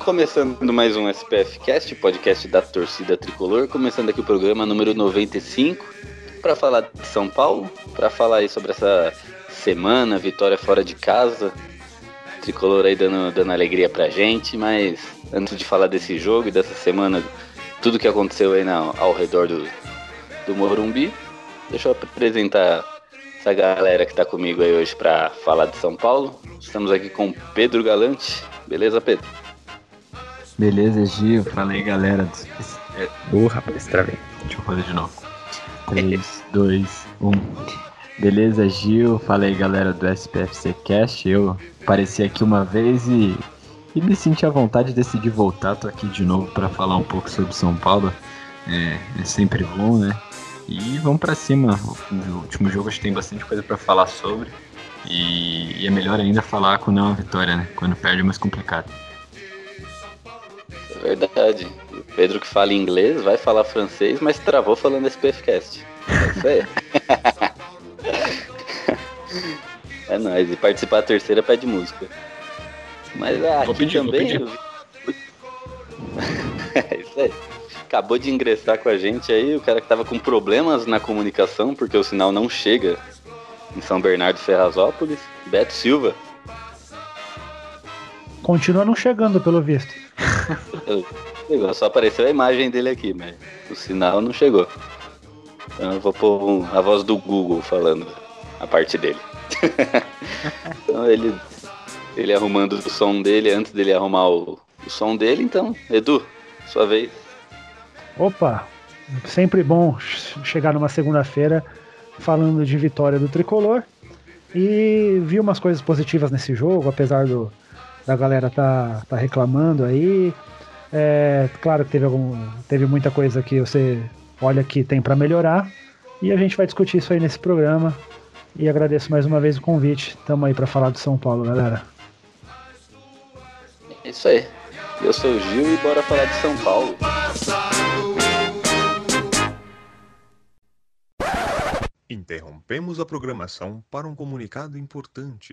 Começando mais um SPF Cast, podcast da torcida tricolor. Começando aqui o programa número 95 para falar de São Paulo, para falar aí sobre essa semana, vitória fora de casa. Tricolor aí dando, dando alegria pra gente, mas antes de falar desse jogo e dessa semana, tudo que aconteceu aí na, ao redor do, do Morumbi, deixa eu apresentar essa galera que tá comigo aí hoje para falar de São Paulo. Estamos aqui com Pedro Galante. Beleza, Pedro? Beleza, Gil. Fala aí, galera. Uh, rapaz, travei. Deixa eu fazer de novo. 3, 2, 1. Beleza, Gil? Fala aí, galera do SPFC Cast. Eu apareci aqui uma vez e, e me senti à vontade de decidir voltar. Tô aqui de novo para falar um pouco sobre São Paulo. É, é sempre bom, né? E vamos para cima. No último jogo a gente tem bastante coisa para falar sobre. E, e, é melhor ainda falar quando é uma vitória, né? Quando perde é mais complicado. É verdade. O Pedro que fala inglês vai falar francês, mas travou falando SPFcast. É isso aí. é nóis. E participar da terceira pede música. Mas ah, aqui pedir, também. é isso aí. Acabou de ingressar com a gente aí, o cara que tava com problemas na comunicação, porque o sinal não chega em São Bernardo Ferrazópolis, Beto Silva. Continua não chegando, pelo visto. Só apareceu a imagem dele aqui, mas o sinal não chegou. Então eu vou pôr um, a voz do Google falando a parte dele. então ele, ele arrumando o som dele antes dele arrumar o, o som dele, então, Edu, sua vez. Opa, sempre bom chegar numa segunda-feira falando de vitória do tricolor. E vi umas coisas positivas nesse jogo, apesar do, da galera tá, tá reclamando aí. É, claro que teve, algum, teve muita coisa que você olha que tem para melhorar. E a gente vai discutir isso aí nesse programa. E agradeço mais uma vez o convite. Tamo aí para falar de São Paulo, galera. É isso aí. Eu sou o Gil e bora falar de São Paulo. Interrompemos a programação para um comunicado importante.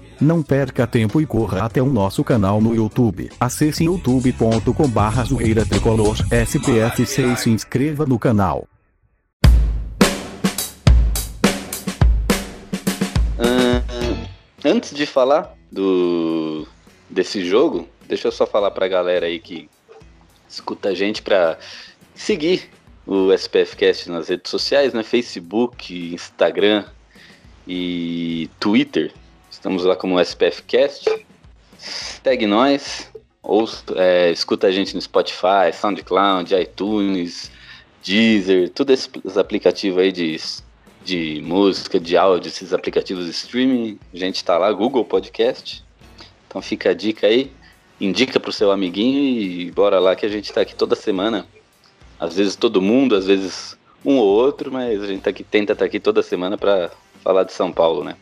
Não perca tempo e corra até o nosso canal no YouTube. Acesse youtube.com/barra zoeira tricolor SPFC e se inscreva no canal. Antes de falar do desse jogo, deixa eu só falar pra galera aí que escuta a gente pra seguir o SPFcast nas redes sociais, né? Facebook, Instagram e Twitter Estamos lá como SPFcast. Segue nós, ou é, escuta a gente no Spotify, SoundCloud, iTunes, Deezer, todos esses aplicativos aí de, de música, de áudio, esses aplicativos de streaming. A gente tá lá, Google Podcast. Então fica a dica aí, indica pro seu amiguinho e bora lá que a gente tá aqui toda semana. Às vezes todo mundo, às vezes um ou outro, mas a gente tá aqui, tenta estar tá aqui toda semana para falar de São Paulo, né?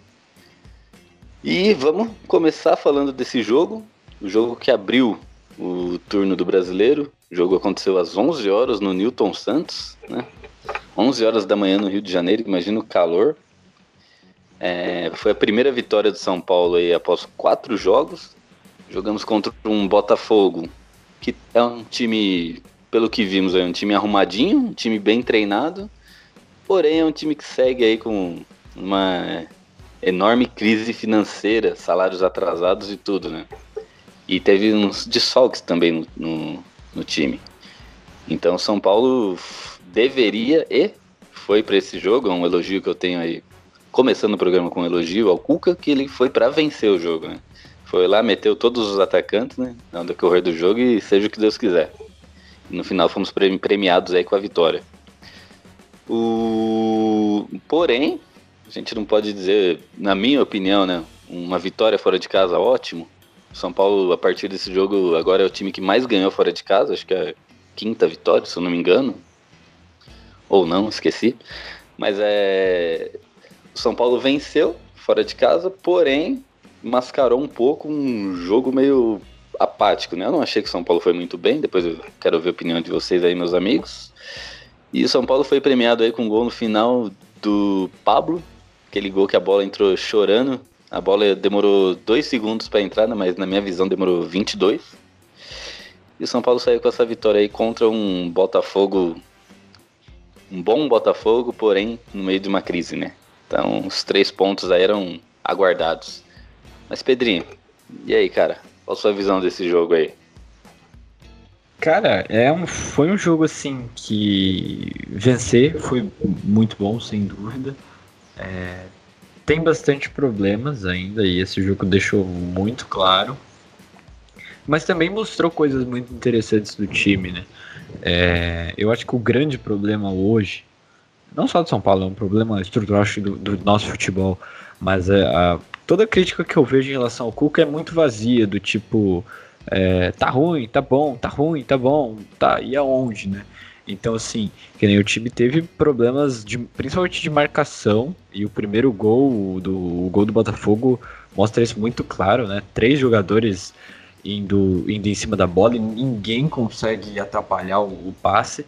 E vamos começar falando desse jogo, o jogo que abriu o turno do brasileiro. O jogo aconteceu às 11 horas no Newton Santos, né? 11 horas da manhã no Rio de Janeiro, imagina o calor. É, foi a primeira vitória do São Paulo aí após quatro jogos. Jogamos contra um Botafogo, que é um time, pelo que vimos, é um time arrumadinho, um time bem treinado. Porém, é um time que segue aí com uma enorme crise financeira, salários atrasados e tudo, né? E teve uns desfalques também no, no, no time. Então São Paulo deveria e foi para esse jogo, é um elogio que eu tenho aí, começando o programa com um elogio ao Cuca, que ele foi para vencer o jogo, né? Foi lá, meteu todos os atacantes, né? No decorrer do jogo e seja o que Deus quiser. E no final fomos premiados aí com a vitória. O... Porém, a gente não pode dizer, na minha opinião, né? Uma vitória fora de casa, ótimo. São Paulo, a partir desse jogo, agora é o time que mais ganhou fora de casa. Acho que é a quinta vitória, se eu não me engano. Ou não, esqueci. Mas é. O São Paulo venceu fora de casa, porém mascarou um pouco um jogo meio apático, né? Eu não achei que o São Paulo foi muito bem. Depois eu quero ouvir a opinião de vocês aí, meus amigos. E o São Paulo foi premiado aí com um gol no final do Pablo, Aquele gol que a bola entrou chorando. A bola demorou dois segundos para entrar, né, mas na minha visão demorou 22. E o São Paulo saiu com essa vitória aí contra um Botafogo. Um bom Botafogo, porém no meio de uma crise, né? Então os três pontos aí eram aguardados. Mas Pedrinho, e aí, cara? Qual a sua visão desse jogo aí? Cara, é um, foi um jogo assim que vencer foi muito bom, sem dúvida. É, tem bastante problemas ainda e esse jogo deixou muito claro. Mas também mostrou coisas muito interessantes do time, né? É, eu acho que o grande problema hoje, não só do São Paulo, é um problema estrutural do, do nosso futebol, mas é, a, toda a crítica que eu vejo em relação ao Cuca é muito vazia, do tipo, é, tá ruim, tá bom, tá ruim, tá bom, tá, e aonde, né? Então, assim, que nem o time teve problemas, de, principalmente de marcação, e o primeiro gol do, o gol do Botafogo mostra isso muito claro, né? Três jogadores indo, indo em cima da bola e ninguém consegue atrapalhar o, o passe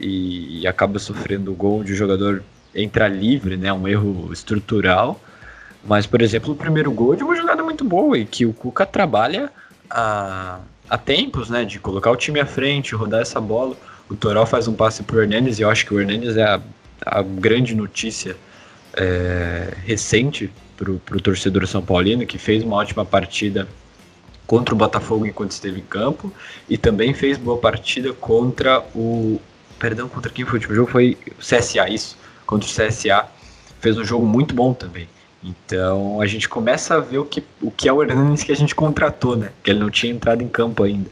e, e, acaba sofrendo o gol de um jogador entrar livre, né? Um erro estrutural. Mas, por exemplo, o primeiro gol de uma jogada muito boa e que o Cuca trabalha há, há tempos, né? De colocar o time à frente, rodar essa bola. O Toral faz um passe pro Hernandes e eu acho que o Hernandes é a, a grande notícia é, recente pro, pro torcedor São Paulino, que fez uma ótima partida contra o Botafogo enquanto esteve em campo e também fez boa partida contra o. Perdão, contra quem foi o último jogo? Foi o CSA, isso. Contra o CSA. Fez um jogo muito bom também. Então a gente começa a ver o que, o que é o Hernandes que a gente contratou, né? Que ele não tinha entrado em campo ainda.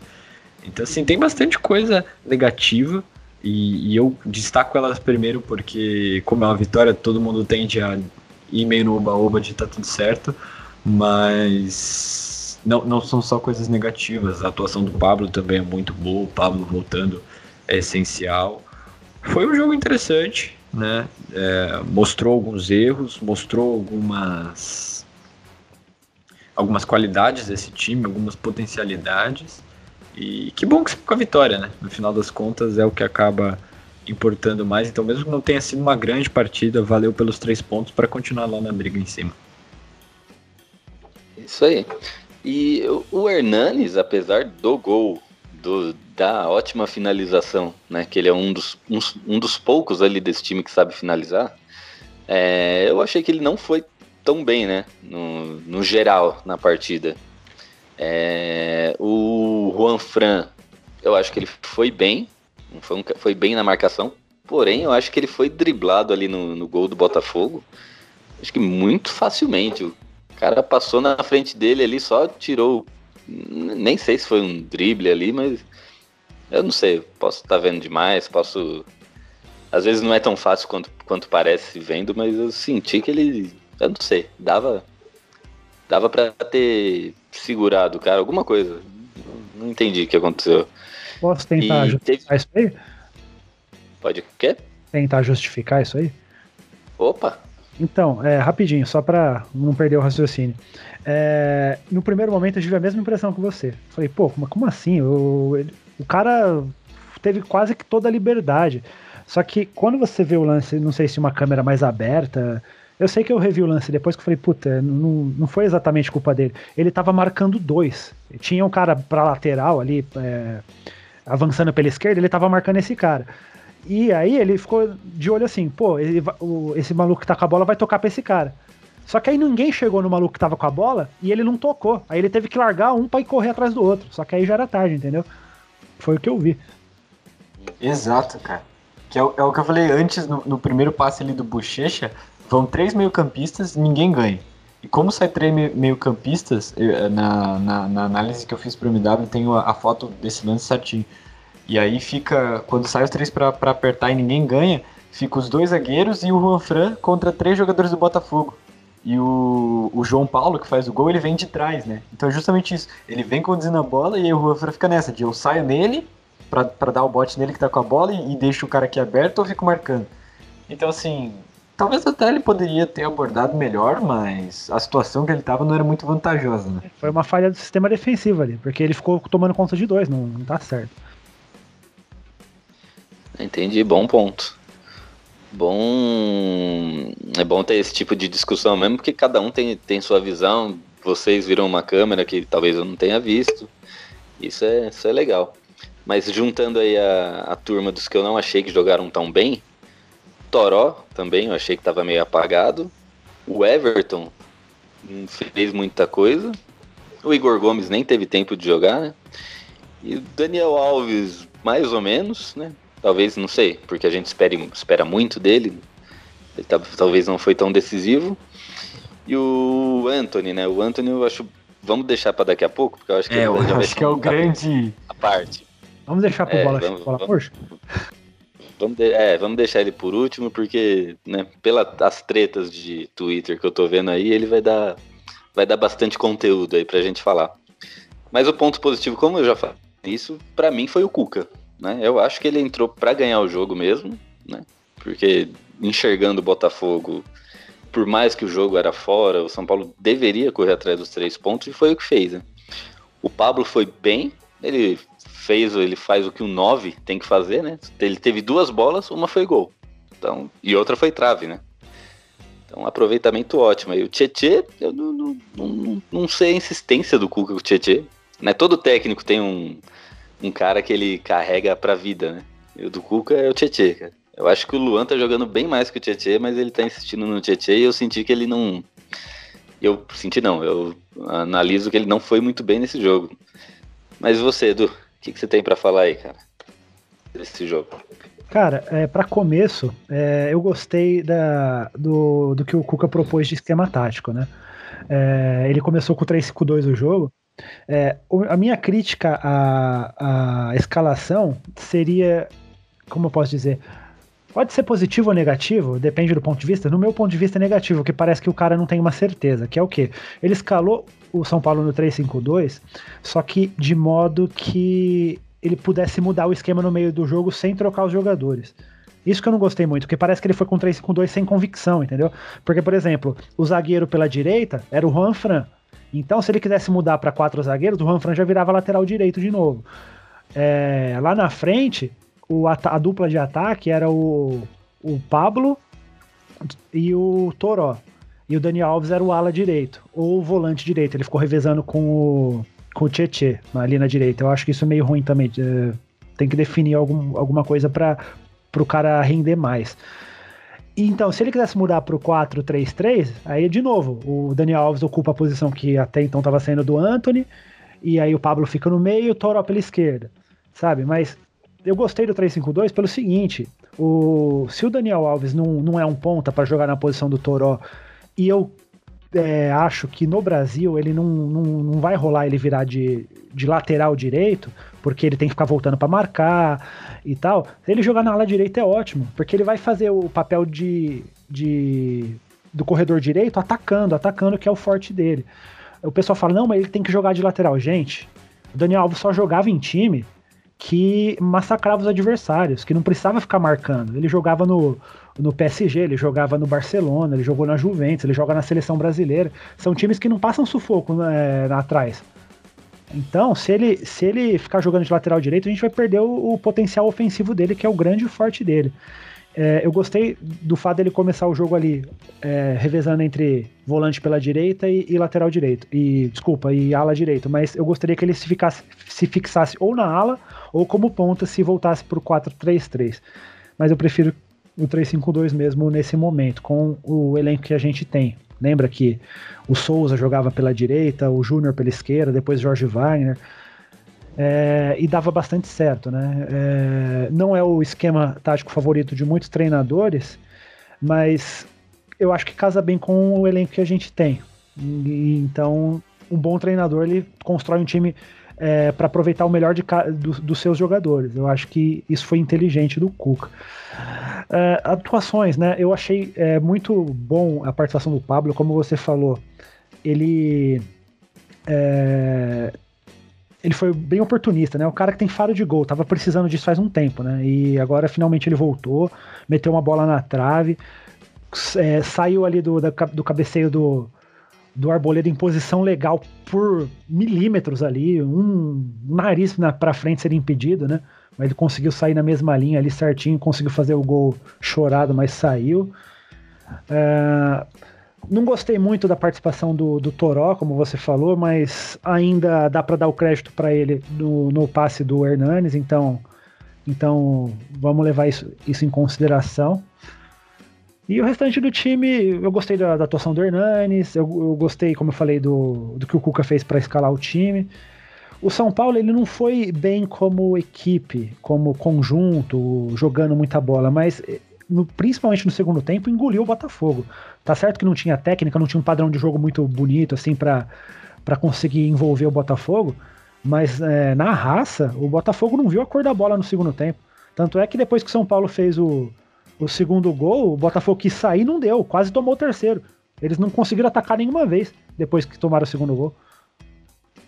Então, assim, tem bastante coisa negativa. E, e, eu destaco elas primeiro porque, como é uma vitória, todo mundo tende a ir meio no oba-oba de tá tudo certo. Mas não, não são só coisas negativas. A atuação do Pablo também é muito boa. O Pablo voltando é essencial. Foi um jogo interessante, né? É, mostrou alguns erros, mostrou algumas algumas qualidades desse time, algumas potencialidades. E que bom que você com a vitória, né? No final das contas é o que acaba importando mais. Então, mesmo que não tenha sido uma grande partida, valeu pelos três pontos para continuar lá na briga em cima. Isso aí. E o Hernanes, apesar do gol, do, da ótima finalização, né? Que ele é um dos, um, um dos poucos ali desse time que sabe finalizar. É, eu achei que ele não foi tão bem, né? No, no geral, na partida. É, o Juan Fran, eu acho que ele foi bem, foi, um, foi bem na marcação, porém eu acho que ele foi driblado ali no, no gol do Botafogo. Acho que muito facilmente. O cara passou na frente dele ali, só tirou. Nem sei se foi um drible ali, mas eu não sei. Posso estar tá vendo demais, posso. Às vezes não é tão fácil quanto, quanto parece vendo, mas eu senti que ele. Eu não sei. Dava. Dava pra ter segurado, cara, alguma coisa. Não entendi o que aconteceu. Posso tentar e justificar teve... isso aí? Pode o quê? Tentar justificar isso aí? Opa! Então, é, rapidinho, só pra não perder o raciocínio. É, no primeiro momento eu tive a mesma impressão que você. Falei, pô, como, como assim? O, o cara teve quase que toda a liberdade. Só que quando você vê o lance, não sei se uma câmera mais aberta, eu sei que eu revi o lance depois que eu falei, puta, não, não foi exatamente culpa dele. Ele tava marcando dois. Tinha um cara pra lateral ali, é, avançando pela esquerda, ele tava marcando esse cara. E aí ele ficou de olho assim, pô, ele, o, esse maluco que tá com a bola vai tocar pra esse cara. Só que aí ninguém chegou no maluco que tava com a bola e ele não tocou. Aí ele teve que largar um pra ir correr atrás do outro. Só que aí já era tarde, entendeu? Foi o que eu vi. Exato, cara. Que é, o, é o que eu falei antes no, no primeiro passe ali do Bochecha Vão três meio-campistas ninguém ganha. E como sai três meio-campistas, na, na, na, análise que eu fiz para o MW, tenho a, a, foto desse lance certinho. E aí fica, quando sai os três para apertar e ninguém ganha, fica os dois zagueiros e o Juan Fran contra três jogadores do Botafogo. E o, o João Paulo, que faz o gol, ele vem de trás, né? Então é justamente isso. Ele vem conduzindo a bola e aí o Juan Fran fica nessa, de eu saio nele para dar o bote nele que tá com a bola e, e deixo o cara aqui aberto ou fico marcando. Então, assim, Talvez até ele poderia ter abordado melhor, mas a situação que ele estava não era muito vantajosa, né? Foi uma falha do sistema defensivo ali, porque ele ficou tomando conta de dois, não, não tá certo. Entendi, bom ponto. Bom. É bom ter esse tipo de discussão mesmo, porque cada um tem, tem sua visão. Vocês viram uma câmera que talvez eu não tenha visto. Isso é, isso é legal. Mas juntando aí a, a turma dos que eu não achei que jogaram tão bem, Toró também, eu achei que estava meio apagado. O Everton não fez muita coisa. O Igor Gomes nem teve tempo de jogar, né? E o Daniel Alves, mais ou menos, né? Talvez, não sei, porque a gente espere, espera muito dele. Ele tá, talvez não foi tão decisivo. E o Anthony, né? O Anthony eu acho. Vamos deixar para daqui a pouco, porque eu acho que, é, eu acho que é o grande. A parte. Vamos deixar pro é, bola, vamos, bola vamos, Vamos, de, é, vamos deixar ele por último, porque, né, pelas tretas de Twitter que eu tô vendo aí, ele vai dar, vai dar bastante conteúdo aí pra gente falar. Mas o ponto positivo, como eu já falei, isso para mim foi o Cuca, né? Eu acho que ele entrou para ganhar o jogo mesmo, né? Porque enxergando o Botafogo, por mais que o jogo era fora, o São Paulo deveria correr atrás dos três pontos e foi o que fez, né? O Pablo foi bem, ele fez, ele faz o que o 9 tem que fazer, né? Ele teve duas bolas, uma foi gol. Então, e outra foi trave, né? Então, aproveitamento ótimo. E o Tietê, eu não, não, não, não, sei a insistência do Cuca com o Tietê. Né? Todo técnico tem um, um cara que ele carrega pra vida, né? E o do Cuca é o Tietê, cara. Eu acho que o Luan tá jogando bem mais que o Tietê, mas ele tá insistindo no Tietê e eu senti que ele não. Eu senti não, eu analiso que ele não foi muito bem nesse jogo. Mas você, Edu, que, que você tem para falar aí, cara, desse jogo? Cara, é, para começo, é, eu gostei da, do, do que o Cuca propôs de esquema tático, né? É, ele começou com o 3-5-2 o jogo. É, a minha crítica à, à escalação seria, como eu posso dizer, pode ser positivo ou negativo, depende do ponto de vista. No meu ponto de vista é negativo, que parece que o cara não tem uma certeza, que é o quê? Ele escalou o São Paulo no 3-5-2, só que de modo que ele pudesse mudar o esquema no meio do jogo sem trocar os jogadores. Isso que eu não gostei muito, porque parece que ele foi com 3-5-2 sem convicção, entendeu? Porque, por exemplo, o zagueiro pela direita era o Juan Fran. Então, se ele quisesse mudar para quatro zagueiros, o Juan Fran já virava lateral direito de novo. É, lá na frente, o, a, a, dupla de ataque era o, o Pablo e o Toró. E o Daniel Alves era o ala direito, ou o volante direito. Ele ficou revezando com o, com o Tietê ali na direita. Eu acho que isso é meio ruim também. Tem que definir algum, alguma coisa para o cara render mais. Então, se ele quisesse mudar pro 4-3-3, aí de novo, o Daniel Alves ocupa a posição que até então estava saindo do Anthony, e aí o Pablo fica no meio e o Toró pela esquerda, sabe? Mas eu gostei do 3-5-2 pelo seguinte: o, se o Daniel Alves não, não é um ponta para jogar na posição do Toró, e eu é, acho que no Brasil ele não, não, não vai rolar ele virar de, de lateral direito, porque ele tem que ficar voltando para marcar e tal. Se ele jogar na ala direita é ótimo, porque ele vai fazer o papel de, de do corredor direito atacando, atacando, que é o forte dele. O pessoal fala, não, mas ele tem que jogar de lateral. Gente, o Daniel Alves só jogava em time que massacrava os adversários, que não precisava ficar marcando. Ele jogava no, no PSG, ele jogava no Barcelona, ele jogou na Juventus, ele joga na seleção brasileira. São times que não passam sufoco né, atrás. Então, se ele, se ele ficar jogando de lateral direito, a gente vai perder o, o potencial ofensivo dele, que é o grande forte dele. É, eu gostei do fato dele começar o jogo ali é, revezando entre volante pela direita e, e, lateral direito. E desculpa, e ala direito. Mas eu gostaria que ele se, ficasse, se fixasse ou na ala ou como ponta se voltasse para o 4-3-3. Mas eu prefiro o 3-5-2 mesmo nesse momento, com o elenco que a gente tem. Lembra que o Souza jogava pela direita, o Júnior pela esquerda, depois Jorge Wagner. É, e dava bastante certo, né? É, não é o esquema tático favorito de muitos treinadores, mas eu acho que casa bem com o elenco que a gente tem. E, então, um bom treinador ele constrói um time é, para aproveitar o melhor de, do, dos seus jogadores. Eu acho que isso foi inteligente do Cuca. É, atuações, né? Eu achei é, muito bom a participação do Pablo, como você falou. Ele é, ele foi bem oportunista, né? O cara que tem faro de gol, tava precisando disso faz um tempo, né? E agora finalmente ele voltou, meteu uma bola na trave, é, saiu ali do, da, do cabeceio do, do Arboleda em posição legal por milímetros ali, um nariz na, pra frente seria impedido, né? Mas ele conseguiu sair na mesma linha ali certinho, conseguiu fazer o gol chorado, mas saiu. É, não gostei muito da participação do, do Toró, como você falou, mas ainda dá para dar o crédito para ele no, no passe do Hernanes, então, então vamos levar isso, isso em consideração. E o restante do time, eu gostei da, da atuação do Hernanes, eu, eu, gostei, como eu falei, do, do que o Cuca fez para escalar o time. O São Paulo ele não foi bem como equipe, como conjunto, jogando muita bola, mas no, principalmente no segundo tempo, engoliu o Botafogo. Tá certo que não tinha técnica, não tinha um padrão de jogo muito bonito assim para conseguir envolver o Botafogo, mas é, na raça, o Botafogo não viu a cor da bola no segundo tempo. Tanto é que depois que o São Paulo fez o, o segundo gol, o Botafogo quis sair não deu, quase tomou o terceiro. Eles não conseguiram atacar nenhuma vez depois que tomaram o segundo gol.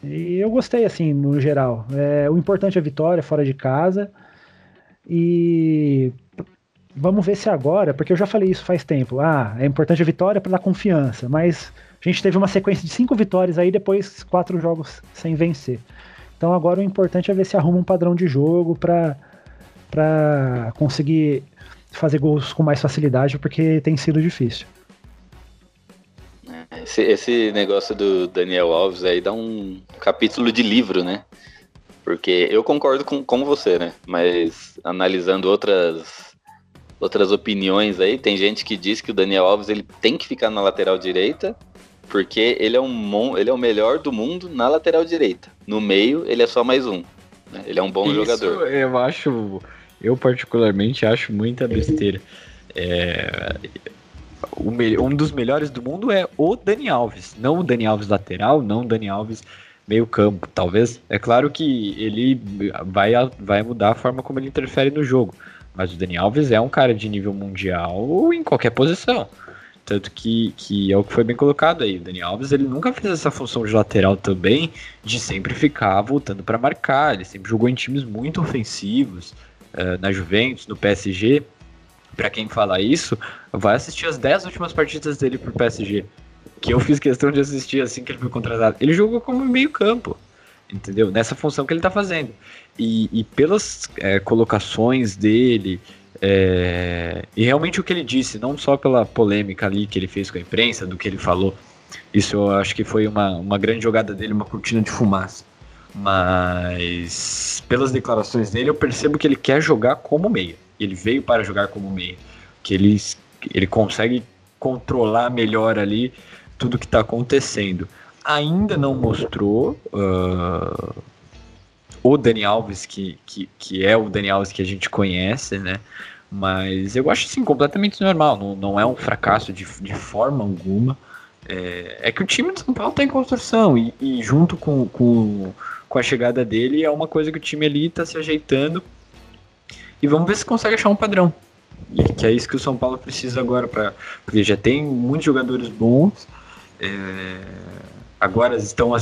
E eu gostei, assim, no geral. É, o importante é a vitória fora de casa. E vamos ver se agora, porque eu já falei isso faz tempo. Ah, é importante a vitória para dar confiança, mas a gente teve uma sequência de cinco vitórias aí, depois quatro jogos sem vencer. Então agora o importante é ver se arruma um padrão de jogo para para conseguir fazer gols com mais facilidade, porque tem sido difícil. Esse, esse, negócio do Daniel Alves aí dá um capítulo de livro, né? Porque eu concordo com, com você, né? Mas analisando outras outras opiniões aí, tem gente que diz que o Daniel Alves ele tem que ficar na lateral direita, porque ele é um ele é o melhor do mundo na lateral direita. No meio, ele é só mais um. Né? Ele é um bom Isso jogador. Eu acho eu particularmente acho muita besteira. É, um dos melhores do mundo é o Dani Alves, não o Dani Alves lateral, não o Dani Alves meio campo, talvez. É claro que ele vai, vai mudar a forma como ele interfere no jogo, mas o Dani Alves é um cara de nível mundial em qualquer posição. Tanto que, que é o que foi bem colocado aí. O Dani Alves ele nunca fez essa função de lateral também, de sempre ficar voltando para marcar. Ele sempre jogou em times muito ofensivos, uh, na Juventus, no PSG. Para quem fala isso, vai assistir as 10 últimas partidas dele pro PSG. Que eu fiz questão de assistir assim que ele foi contratado. Ele jogou como meio-campo, entendeu? Nessa função que ele tá fazendo. E, e pelas é, colocações dele, é, e realmente o que ele disse, não só pela polêmica ali que ele fez com a imprensa, do que ele falou, isso eu acho que foi uma, uma grande jogada dele, uma cortina de fumaça. Mas pelas declarações dele, eu percebo que ele quer jogar como meia. Ele veio para jogar como meia. Que ele ele consegue controlar melhor ali tudo que está acontecendo. Ainda não mostrou uh, o Dani Alves, que, que, que é o Dani Alves que a gente conhece, né? Mas eu acho assim completamente normal, não, não é um fracasso de, de forma alguma. É, é que o time de São Paulo está em construção e, e junto com, com, com, a chegada dele é uma coisa que o time ali está se ajeitando e vamos ver se consegue achar um padrão. E que é isso que o São Paulo precisa agora, pra, porque já tem muitos jogadores bons, é, agora estão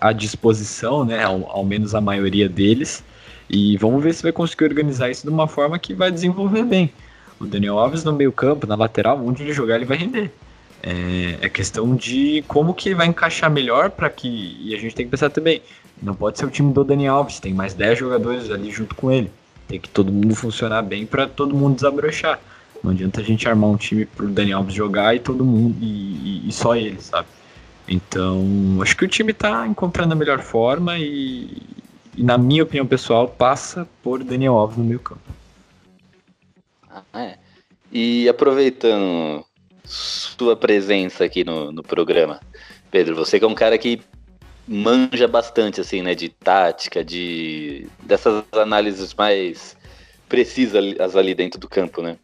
à disposição, né, ao, ao, menos a maioria deles, e vamos ver se vai conseguir organizar isso de uma forma que vai desenvolver bem. O Daniel Alves no meio campo, na lateral, onde ele jogar ele vai render. É, é questão de como que vai encaixar melhor para que. E a gente tem que pensar também. Não pode ser o time do Daniel Alves, tem mais 10 jogadores ali junto com ele. Tem que todo mundo funcionar bem para todo mundo desabrochar. Não adianta a gente armar um time pro Daniel Alves jogar e todo mundo. E, e, e só ele, sabe? Então, acho que o time está encontrando a melhor forma e, e, na minha opinião pessoal, passa por Daniel Alves no meio campo. Ah, é. E aproveitando sua presença aqui no, no programa. Pedro, você que é um cara que manja bastante, assim, né, de tática, de dessas análises mais precisas ali dentro do campo, né?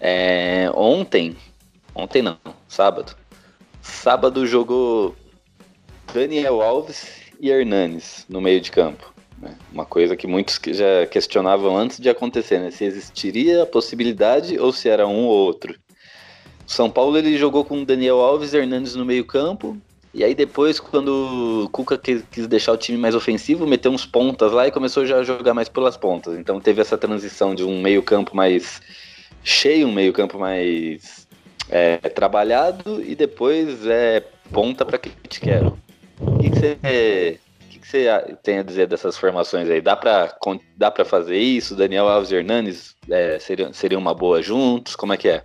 É, ontem, ontem não, sábado, sábado jogou Daniel Alves e Hernanes no meio de campo. Né? Uma coisa que muitos já questionavam antes de acontecer, né? Se existiria a possibilidade ou se era um ou outro. São Paulo ele jogou com Daniel Alves e Hernandes no meio-campo. E aí depois, quando o Cuca quis, quis, deixar o time mais ofensivo, meteu uns pontas lá e começou já a jogar mais pelas pontas. Então teve essa transição de um meio-campo mais cheio, um meio-campo mais é, trabalhado e depois é ponta para que te quero. O que você que que tem a dizer dessas formações aí? Dá para dá pra fazer isso? Daniel Alves e Hernandes é, seriam uma boa juntos? Como é que é?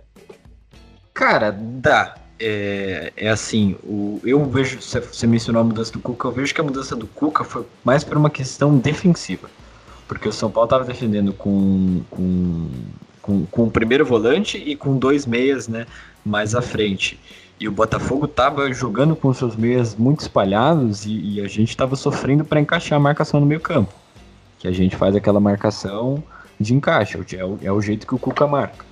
Cara, dá. É, é assim, o, eu vejo, você mencionou a mudança do Cuca, eu vejo que a mudança do Cuca foi mais por uma questão defensiva. Porque o São Paulo estava defendendo com, com, com, com o primeiro volante e com dois meias né, mais à frente. E o Botafogo estava jogando com seus meias muito espalhados e, e a gente estava sofrendo para encaixar a marcação no meio campo. Que a gente faz aquela marcação de encaixe, é o, é o jeito que o Cuca marca.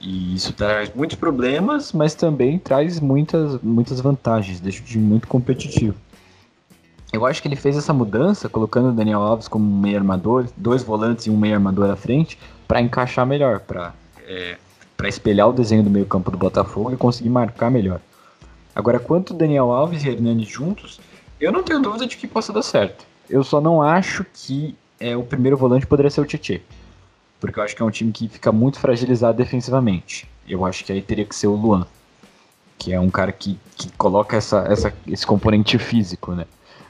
E isso traz muitos problemas, mas também traz muitas, muitas vantagens, deixa o time muito competitivo. Eu acho que ele fez essa mudança, colocando o Daniel Alves como um meio armador, dois volantes e um meio armador à frente, para encaixar melhor, para é, espelhar o desenho do meio campo do Botafogo e conseguir marcar melhor. Agora, quanto Daniel Alves e Hernandes juntos, eu não tenho dúvida de que possa dar certo. Eu só não acho que é, o primeiro volante poderia ser o Tietchan porque eu acho que é um time que fica muito fragilizado defensivamente. Eu acho que aí teria que ser o Luan, que é um cara que, que coloca essa, essa, esse componente físico, né?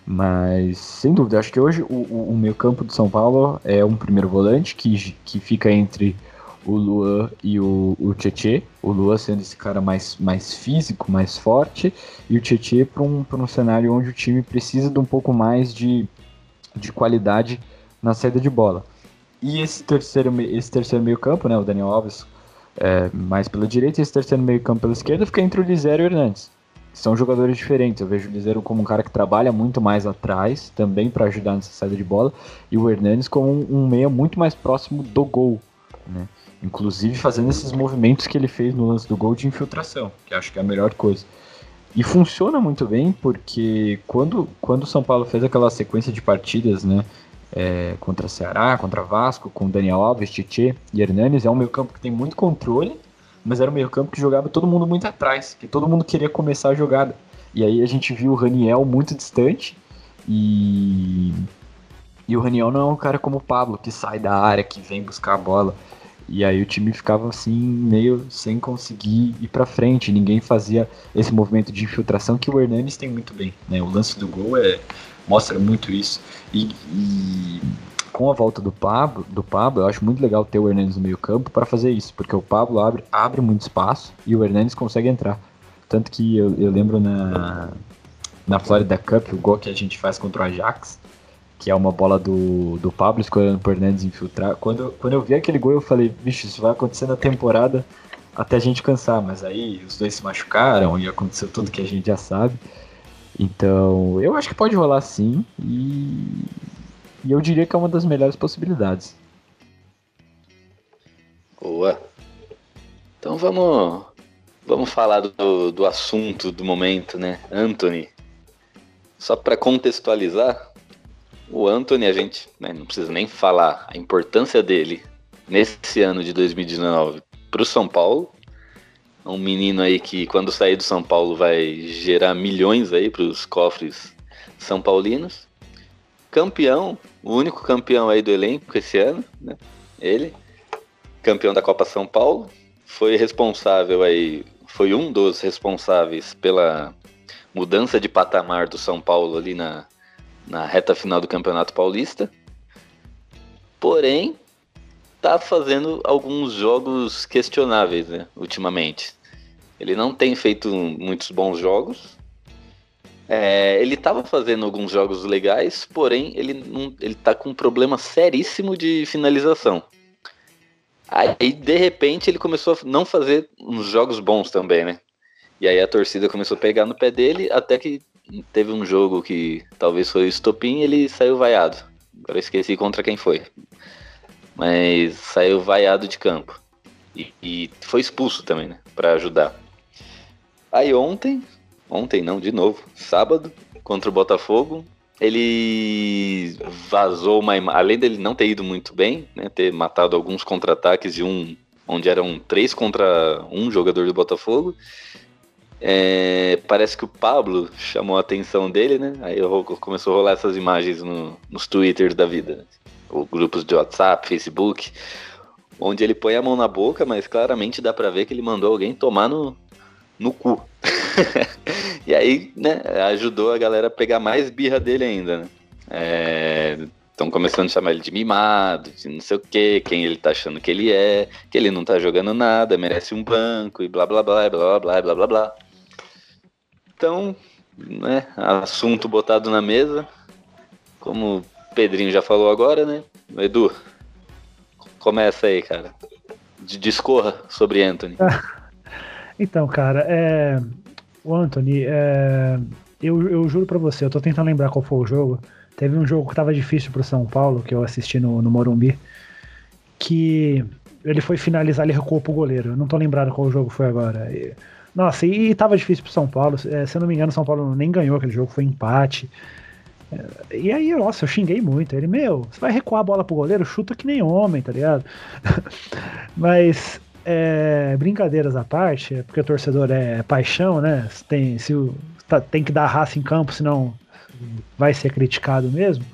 Mas, sem dúvida, acho que hoje o, o meio campo do São Paulo é um primeiro volante que, que fica entre o Luan e o, o Tietê. O Luan sendo esse cara mais, mais físico, mais forte, e o Tietê para um, um cenário onde o time precisa de um pouco mais de, de qualidade na saída de bola. E esse terceiro, esse terceiro meio campo, né, o Daniel Alves é, mais pela direita e esse terceiro meio campo pela esquerda fica entre o Lisero e o Hernandes. São jogadores diferentes. Eu vejo o Lisero como um cara que trabalha muito mais atrás, também para ajudar nessa saída de bola, e o Hernandes como um, um meia muito mais próximo do gol, né? Inclusive fazendo esses movimentos que ele fez no lance do gol de infiltração, que acho que é a melhor coisa. E funciona muito bem porque quando, quando o São Paulo fez aquela sequência de partidas, né, é, contra Ceará, contra Vasco, com Daniel Alves, Tite e Hernanes. É um meio campo que tem muito controle, mas era um meio campo que jogava todo mundo muito atrás, que todo mundo queria começar a jogada. E aí a gente viu o Raniel muito distante e... E o Raniel não é um cara como o Pablo, que sai da área, que vem buscar a bola. E aí o time ficava assim, meio sem conseguir ir para frente. Ninguém fazia esse movimento de infiltração que o Hernanes tem muito bem. Né? O lance do gol é, mostra muito isso. E, e, com a volta do Pablo, do Pablo, eu acho muito legal ter o Hernandes no meio campo para fazer isso, porque o Pablo abre, abre muito espaço e o Hernandes consegue entrar. Tanto que eu, eu lembro na, na Florida Cup, o gol que a gente faz contra o Ajax, que é uma bola do, do Pablo escolhendo o Hernandes infiltrar. Quando, quando eu vi aquele gol, eu falei, bicho, isso vai acontecer na temporada até a gente cansar, mas aí os dois se machucaram e aconteceu tudo que a gente já sabe. Então, eu acho que pode rolar sim e, e eu diria que é uma das melhores possibilidades. Boa. Então vamos vamos falar do, do assunto do momento, né? Anthony. Só para contextualizar, o Anthony, a gente né, não precisa nem falar a importância dele nesse ano de 2019 para o São Paulo. Um menino aí que, quando sair do São Paulo, vai gerar milhões aí para os cofres são paulinos. Campeão, o único campeão aí do elenco esse ano, né? Ele, campeão da Copa São Paulo, foi responsável aí, foi um dos responsáveis pela mudança de patamar do São Paulo ali na, na reta final do Campeonato Paulista. Porém, tá fazendo alguns jogos questionáveis, né, ultimamente. Ele não tem feito muitos bons jogos. É, ele estava fazendo alguns jogos legais, porém ele não, ele tá com um problema seríssimo de finalização. Aí de repente ele começou a não fazer uns jogos bons também, né? E aí a torcida começou a pegar no pé dele, até que teve um jogo que talvez foi o estopim, ele saiu vaiado. Agora eu esqueci contra quem foi mas saiu vaiado de campo. E, e foi expulso também, né? Pra ajudar. Aí ontem, ontem não, de novo, sábado, contra o Botafogo, ele vazou uma além dele não ter ido muito bem, né, ter matado alguns contra-ataques de um onde eram três contra um jogador do Botafogo. É, parece que o Pablo chamou a atenção dele, né? Aí começou a rolar essas imagens no, nos twitters da vida ou grupos de WhatsApp, Facebook, onde ele põe a mão na boca, mas claramente dá para ver que ele mandou alguém tomar no, no cu. e aí, né, ajudou a galera a pegar mais birra dele ainda, né? Estão é, começando a chamar ele de mimado, de não sei o que, quem ele tá achando que ele é, que ele não tá jogando nada, merece um banco e blá blá blá blá blá blá blá blá. Então, né, assunto botado na mesa, como Pedrinho já falou agora, né? Edu, começa aí, cara. Discorra sobre Anthony. então, cara, é... o Anthony, é... eu, eu juro pra você, eu tô tentando lembrar qual foi o jogo. Teve um jogo que tava difícil pro São Paulo, que eu assisti no, no Morumbi, que ele foi finalizar, ele recuou pro goleiro. Eu não tô lembrado qual jogo foi agora. E... Nossa, e, e tava difícil pro São Paulo. É, se eu não me engano, o São Paulo nem ganhou aquele jogo, foi empate. E aí, nossa, eu xinguei muito. Ele, meu, você vai recuar a bola pro goleiro? Chuta que nem homem, tá ligado? Mas, é, brincadeiras à parte, é porque o torcedor é paixão, né? Tem, se tá, tem que dar raça em campo, senão vai ser criticado mesmo.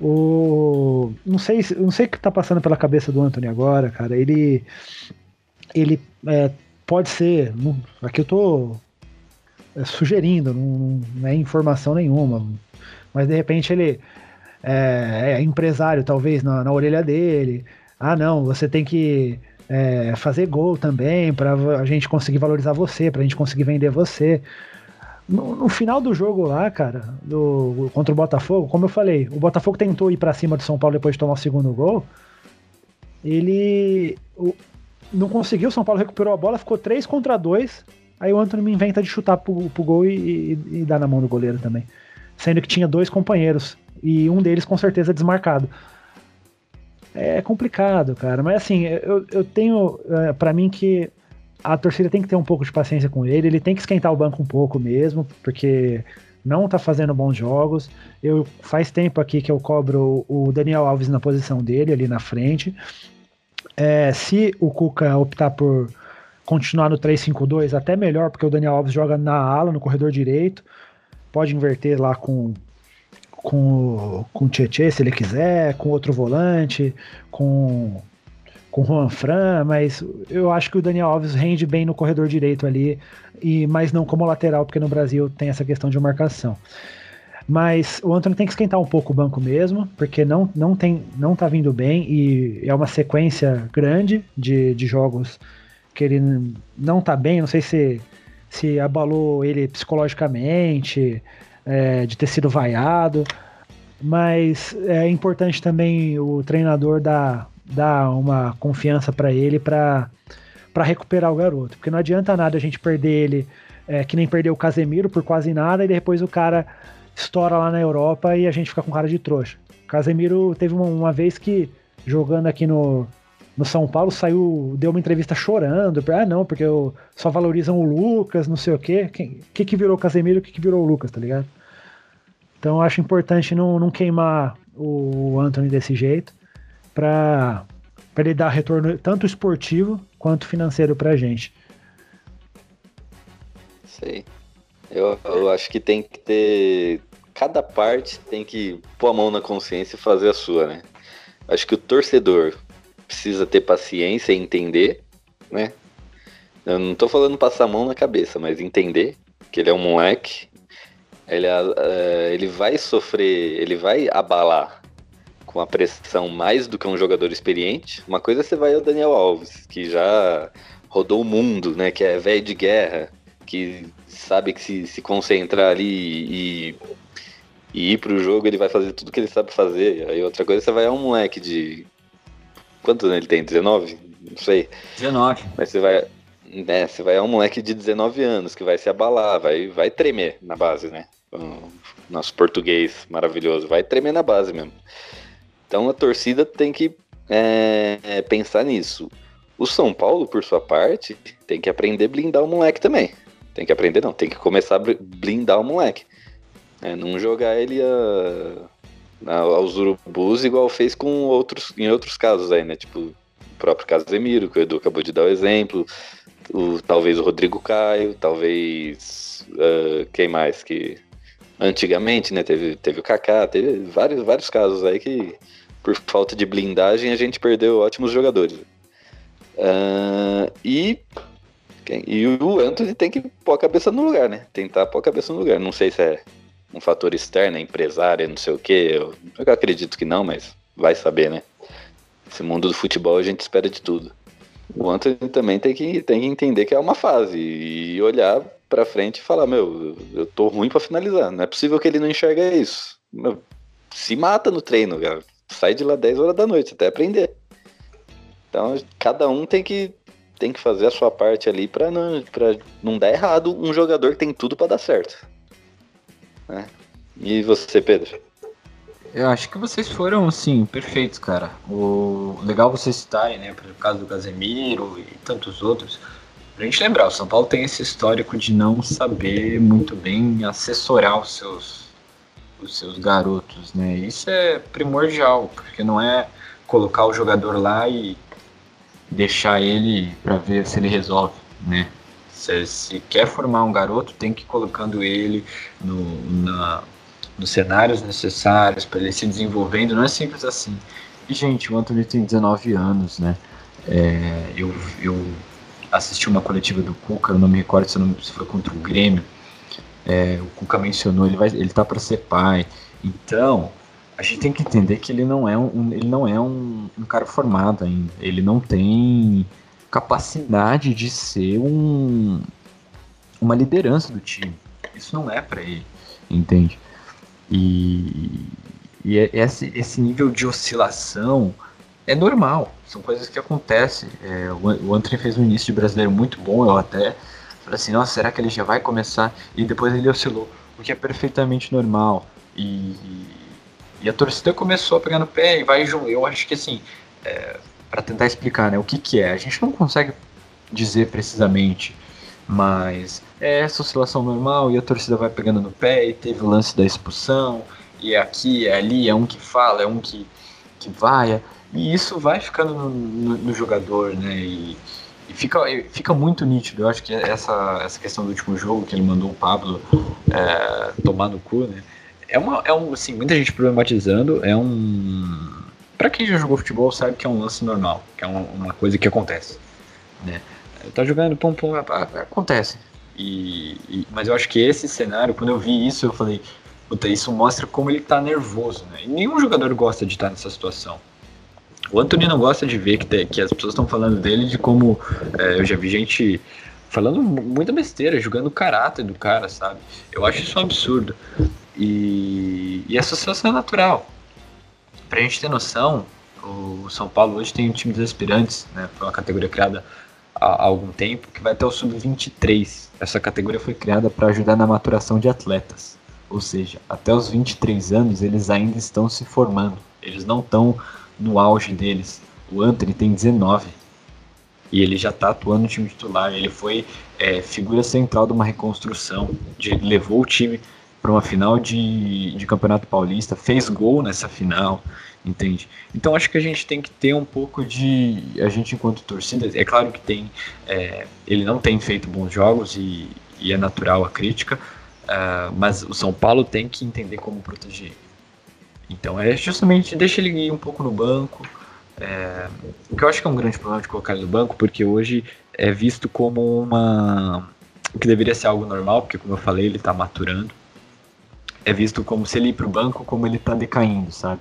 O, não sei, não sei o que tá passando pela cabeça do Anthony agora, cara. Ele, ele é, pode ser. Aqui eu tô é, sugerindo, não, não é informação nenhuma mas de repente ele é, é empresário, talvez, na, na, orelha dele. Ah, não, você tem que é, fazer gol também para a gente conseguir valorizar você, para a gente conseguir vender você. No, no, final do jogo lá, cara, do, contra o Botafogo, como eu falei, o Botafogo tentou ir para cima do São Paulo depois de tomar o segundo gol. Ele o, não conseguiu, o São Paulo recuperou a bola, ficou 3 contra 2. Aí o Antônio me inventa de chutar pro, pro gol e, e, e dar na mão do goleiro também sendo que tinha dois companheiros e um deles com certeza desmarcado. É complicado, cara, mas assim, eu, eu tenho é, para mim que a torcida tem que ter um pouco de paciência com ele, ele tem que esquentar o banco um pouco mesmo, porque não tá fazendo bons jogos. Eu faz tempo aqui que eu cobro o Daniel Alves na posição dele ali na frente. É, se o Cuca optar por continuar no 3-5-2, até melhor, porque o Daniel Alves joga na ala, no corredor direito pode inverter lá com com, com o Tietchan, se ele quiser, com outro volante, com com o Juan Fran, mas eu acho que o Daniel Alves rende bem no corredor direito ali, e mas não como lateral, porque no Brasil tem essa questão de marcação. Mas o Antônio tem que esquentar um pouco o banco mesmo, porque não, não, tem, não tá vindo bem e é uma sequência grande de, de jogos que ele não tá bem. Não sei se se abalou ele psicologicamente, é, de ter sido vaiado. Mas é importante também o treinador dar, dar uma confiança para ele para recuperar o garoto. Porque não adianta nada a gente perder ele, é, que nem perder o Casemiro por quase nada, e depois o cara estoura lá na Europa e a gente fica com cara de trouxa. O Casemiro teve uma, uma vez que, jogando aqui no, no São Paulo, saiu, deu uma entrevista chorando. Ah, não, porque eu, só valorizam o Lucas, não sei o quê. O que, que virou o Casemiro o que, que virou o Lucas, tá ligado? Então eu acho importante não, não queimar o Anthony desse jeito para ele dar retorno tanto esportivo quanto financeiro pra gente. Sei. Eu, eu acho que tem que ter. Cada parte tem que pôr a mão na consciência e fazer a sua, né? Acho que o torcedor precisa ter paciência e entender, né? Eu não tô falando passar a mão na cabeça, mas entender que ele é um moleque. Ele, uh, ele vai sofrer, ele vai abalar com a pressão mais do que um jogador experiente. Uma coisa é você vai ao Daniel Alves, que já rodou o mundo, né? Que é velho de guerra, que sabe que se, se concentrar ali e, e ir pro jogo, ele vai fazer tudo que ele sabe fazer. Aí outra coisa, você vai a um moleque de. Quantos anos ele tem? 19? Não sei. 19. Mas você vai. Né, você vai a um moleque de 19 anos que vai se abalar, vai, vai tremer na base, né? Nosso português maravilhoso, vai tremer na base mesmo. Então a torcida tem que é, pensar nisso. O São Paulo, por sua parte, tem que aprender a blindar o moleque também. Tem que aprender, não, tem que começar a blindar o moleque. É, não jogar ele a, a, aos urubus igual fez com outros, em outros casos aí, né? Tipo, o próprio Casemiro, que o Edu acabou de dar o exemplo. O, talvez o Rodrigo Caio, talvez. Uh, quem mais que. Antigamente, né? Teve, teve o Kaká, teve vários, vários casos aí que, por falta de blindagem, a gente perdeu ótimos jogadores. Uh, e e o Anthony tem que pôr a cabeça no lugar, né? Tentar pôr a cabeça no lugar. Não sei se é um fator externo, é empresário, não sei o quê. Eu, eu acredito que não, mas vai saber, né? Esse mundo do futebol a gente espera de tudo. O Anthony também tem que, tem que entender que é uma fase e olhar pra frente e falar: Meu, eu tô ruim para finalizar. Não é possível que ele não enxergue isso. Meu, se mata no treino, cara. Sai de lá 10 horas da noite até aprender. Então, cada um tem que tem que fazer a sua parte ali para não, pra não dar errado um jogador que tem tudo para dar certo. Né? E você, Pedro? Eu acho que vocês foram, assim, perfeitos, cara. O legal vocês citarem, né, por causa do Casemiro e tantos outros. Pra gente lembrar, o São Paulo tem esse histórico de não saber muito bem assessorar os seus, os seus garotos, né? Isso é primordial, porque não é colocar o jogador lá e deixar ele para ver se ele resolve, né? Se, se, quer formar um garoto, tem que ir colocando ele no, na, nos cenários necessários para ele se desenvolvendo. Não é simples assim. E, gente, o Anthony tem 19 anos, né? É, eu, eu assisti uma coletiva do Cuca, eu não me recordo se, não, se foi contra o Grêmio. É, o Cuca mencionou, ele, vai, ele tá para ser pai. Então, a gente tem que entender que ele não é um, ele não é um, um cara formado ainda. Ele não tem capacidade de ser um, uma liderança do time. Isso não é para ele, entende? E, e é, esse, esse nível de oscilação é normal, são coisas que acontecem. É, o, Anthony fez um início de brasileiro muito bom, eu até falei assim, nossa, será que ele já vai começar? E depois ele oscilou, o que é perfeitamente normal. E, e a torcida começou a pegar no pé e vai junto. Eu acho que assim, é, para tentar explicar né, o que, que é, a gente não consegue dizer precisamente, mas é essa oscilação normal e a torcida vai pegando no pé e teve o lance da expulsão, e é aqui, é ali, é um que fala, é um que, que vai, e isso vai ficando no, no, no jogador, né? E, e fica, fica muito nítido. Eu acho que essa, essa questão do último jogo que ele mandou o Pablo é, tomar no cu, né? é uma é um assim muita gente problematizando é um para quem já jogou futebol sabe que é um lance normal que é uma, uma coisa que acontece né tá jogando pum pum acontece e, e, mas eu acho que esse cenário quando eu vi isso eu falei puta isso mostra como ele tá nervoso né e nenhum jogador gosta de estar nessa situação o Antônio não gosta de ver que, te, que as pessoas estão falando dele de como é, eu já vi gente falando muita besteira, jogando o caráter do cara, sabe? Eu acho isso um absurdo. E, e situação é natural. Pra gente ter noção, o São Paulo hoje tem um time dos aspirantes, né? Foi uma categoria criada há algum tempo que vai até o sub-23. Essa categoria foi criada para ajudar na maturação de atletas. Ou seja, até os 23 anos eles ainda estão se formando. Eles não estão no auge deles. O Anthony tem 19 e ele já está atuando no time titular. Ele foi é, figura central de uma reconstrução, de, levou o time para uma final de, de Campeonato Paulista, fez gol nessa final, entende? Então acho que a gente tem que ter um pouco de. A gente, enquanto torcida, é claro que tem. É, ele não tem feito bons jogos e, e é natural a crítica, uh, mas o São Paulo tem que entender como proteger. Então é justamente deixa ele ir um pouco no banco. É, o que eu acho que é um grande problema de colocar ele no banco, porque hoje é visto como uma. O que deveria ser algo normal, porque como eu falei, ele está maturando é visto como se ele ir pro banco, como ele tá decaindo, sabe?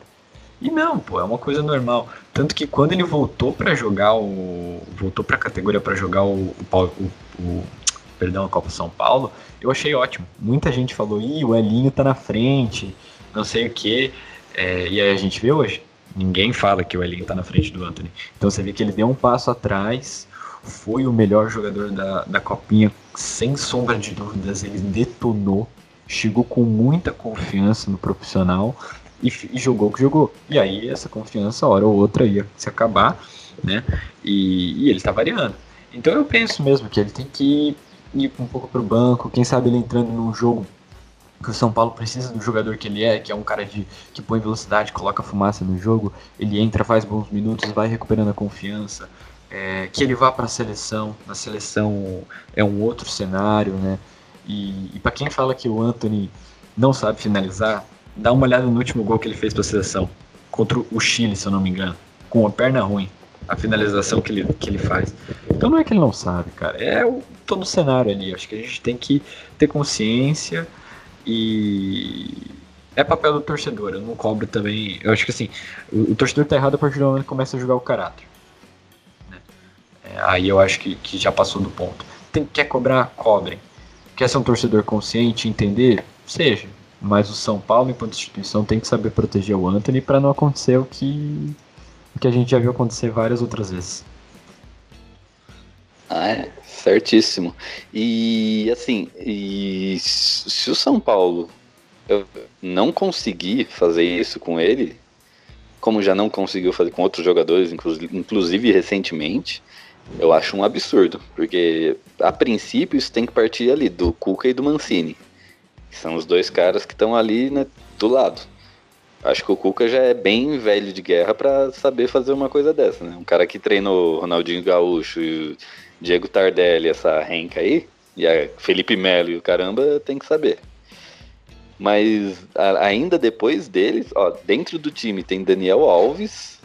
E não, pô, é uma coisa normal. Tanto que quando ele voltou para jogar o. voltou pra categoria para jogar o, o, o, o, Perdão, a Copa São Paulo, eu achei ótimo. Muita gente falou, ih, o Elinho tá na frente, não sei o quê. É, e aí a gente vê hoje, ninguém fala que o Elinho tá na frente do Anthony. Então você vê que ele deu um passo atrás, foi o melhor jogador da, da Copinha, sem sombra de dúvidas, ele detonou chegou com muita confiança no profissional e, e, jogou o que jogou. E aí essa confiança, hora ou outra, ia se acabar, né? E, e ele está variando. Então eu penso mesmo que ele tem que ir um pouco para o banco, quem sabe ele entrando num jogo que o São Paulo precisa do jogador que ele é, que é um cara de, que põe velocidade, coloca fumaça no jogo, ele entra, faz bons minutos, vai recuperando a confiança, é, que ele vá para a seleção, na seleção é um outro cenário, né? E, e para quem fala que o Anthony não sabe finalizar, dá uma olhada no último gol que ele fez para a seleção contra o Chile, se eu não me engano, com a perna ruim, a finalização que ele, que ele faz. Então não é que ele não sabe, cara, é o, todo o cenário ali. Acho que a gente tem que ter consciência e é papel do torcedor. Eu não cobro também. Eu acho que assim, o, o torcedor tá errado a partir do momento que começa a jogar o caráter. Né? É, aí eu acho que, que já passou do ponto. Tem, quer cobrar? Cobrem. Quer ser um torcedor consciente, entender? Seja. Mas o São Paulo, enquanto instituição, tem que saber proteger o Anthony para não acontecer o que, o que a gente já viu acontecer várias outras vezes. Ah, é, certíssimo. E assim, e se o São Paulo não conseguir fazer isso com ele, como já não conseguiu fazer com outros jogadores, inclusive recentemente, eu acho um absurdo, porque a princípio isso tem que partir ali do Cuca e do Mancini, que são os dois caras que estão ali né, do lado. Acho que o Cuca já é bem velho de guerra para saber fazer uma coisa dessa, né? Um cara que treinou Ronaldinho Gaúcho e Diego Tardelli, essa renca aí, e a Felipe Melo e o caramba, tem que saber. Mas a, ainda depois deles, ó, dentro do time tem Daniel Alves,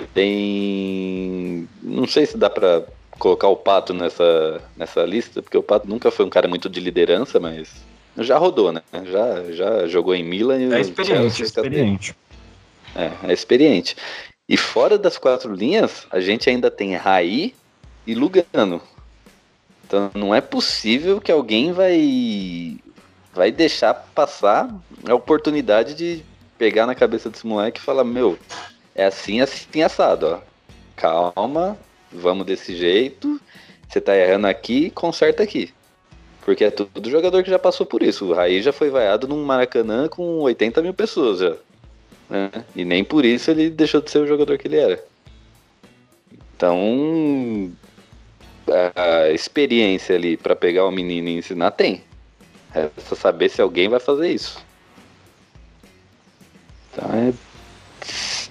tem. Não sei se dá para colocar o Pato nessa, nessa lista, porque o Pato nunca foi um cara muito de liderança, mas já rodou, né? Já, já jogou em Milan e é experiente, é experiente. É, é experiente. E fora das quatro linhas, a gente ainda tem Raí e Lugano. Então não é possível que alguém vai vai deixar passar a oportunidade de pegar na cabeça desse moleque e falar, meu, é assim, assim, assado, ó. Calma, vamos desse jeito. Você tá errando aqui, conserta aqui. Porque é tudo jogador que já passou por isso. O Raí já foi vaiado num Maracanã com 80 mil pessoas já. Né? E nem por isso ele deixou de ser o jogador que ele era. Então, a experiência ali para pegar o menino e ensinar tem. É só saber se alguém vai fazer isso. Então é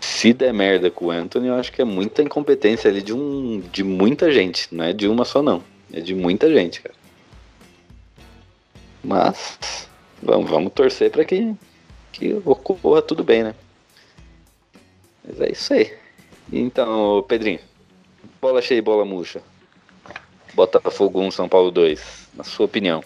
se der merda com o Anthony, eu acho que é muita incompetência ali de, um, de muita gente. Não é de uma só, não. É de muita gente, cara. Mas vamos, vamos torcer para que, que ocorra tudo bem, né? Mas é isso aí. Então, Pedrinho, bola cheia e bola murcha. Botafogo 1, São Paulo 2. Na sua opinião.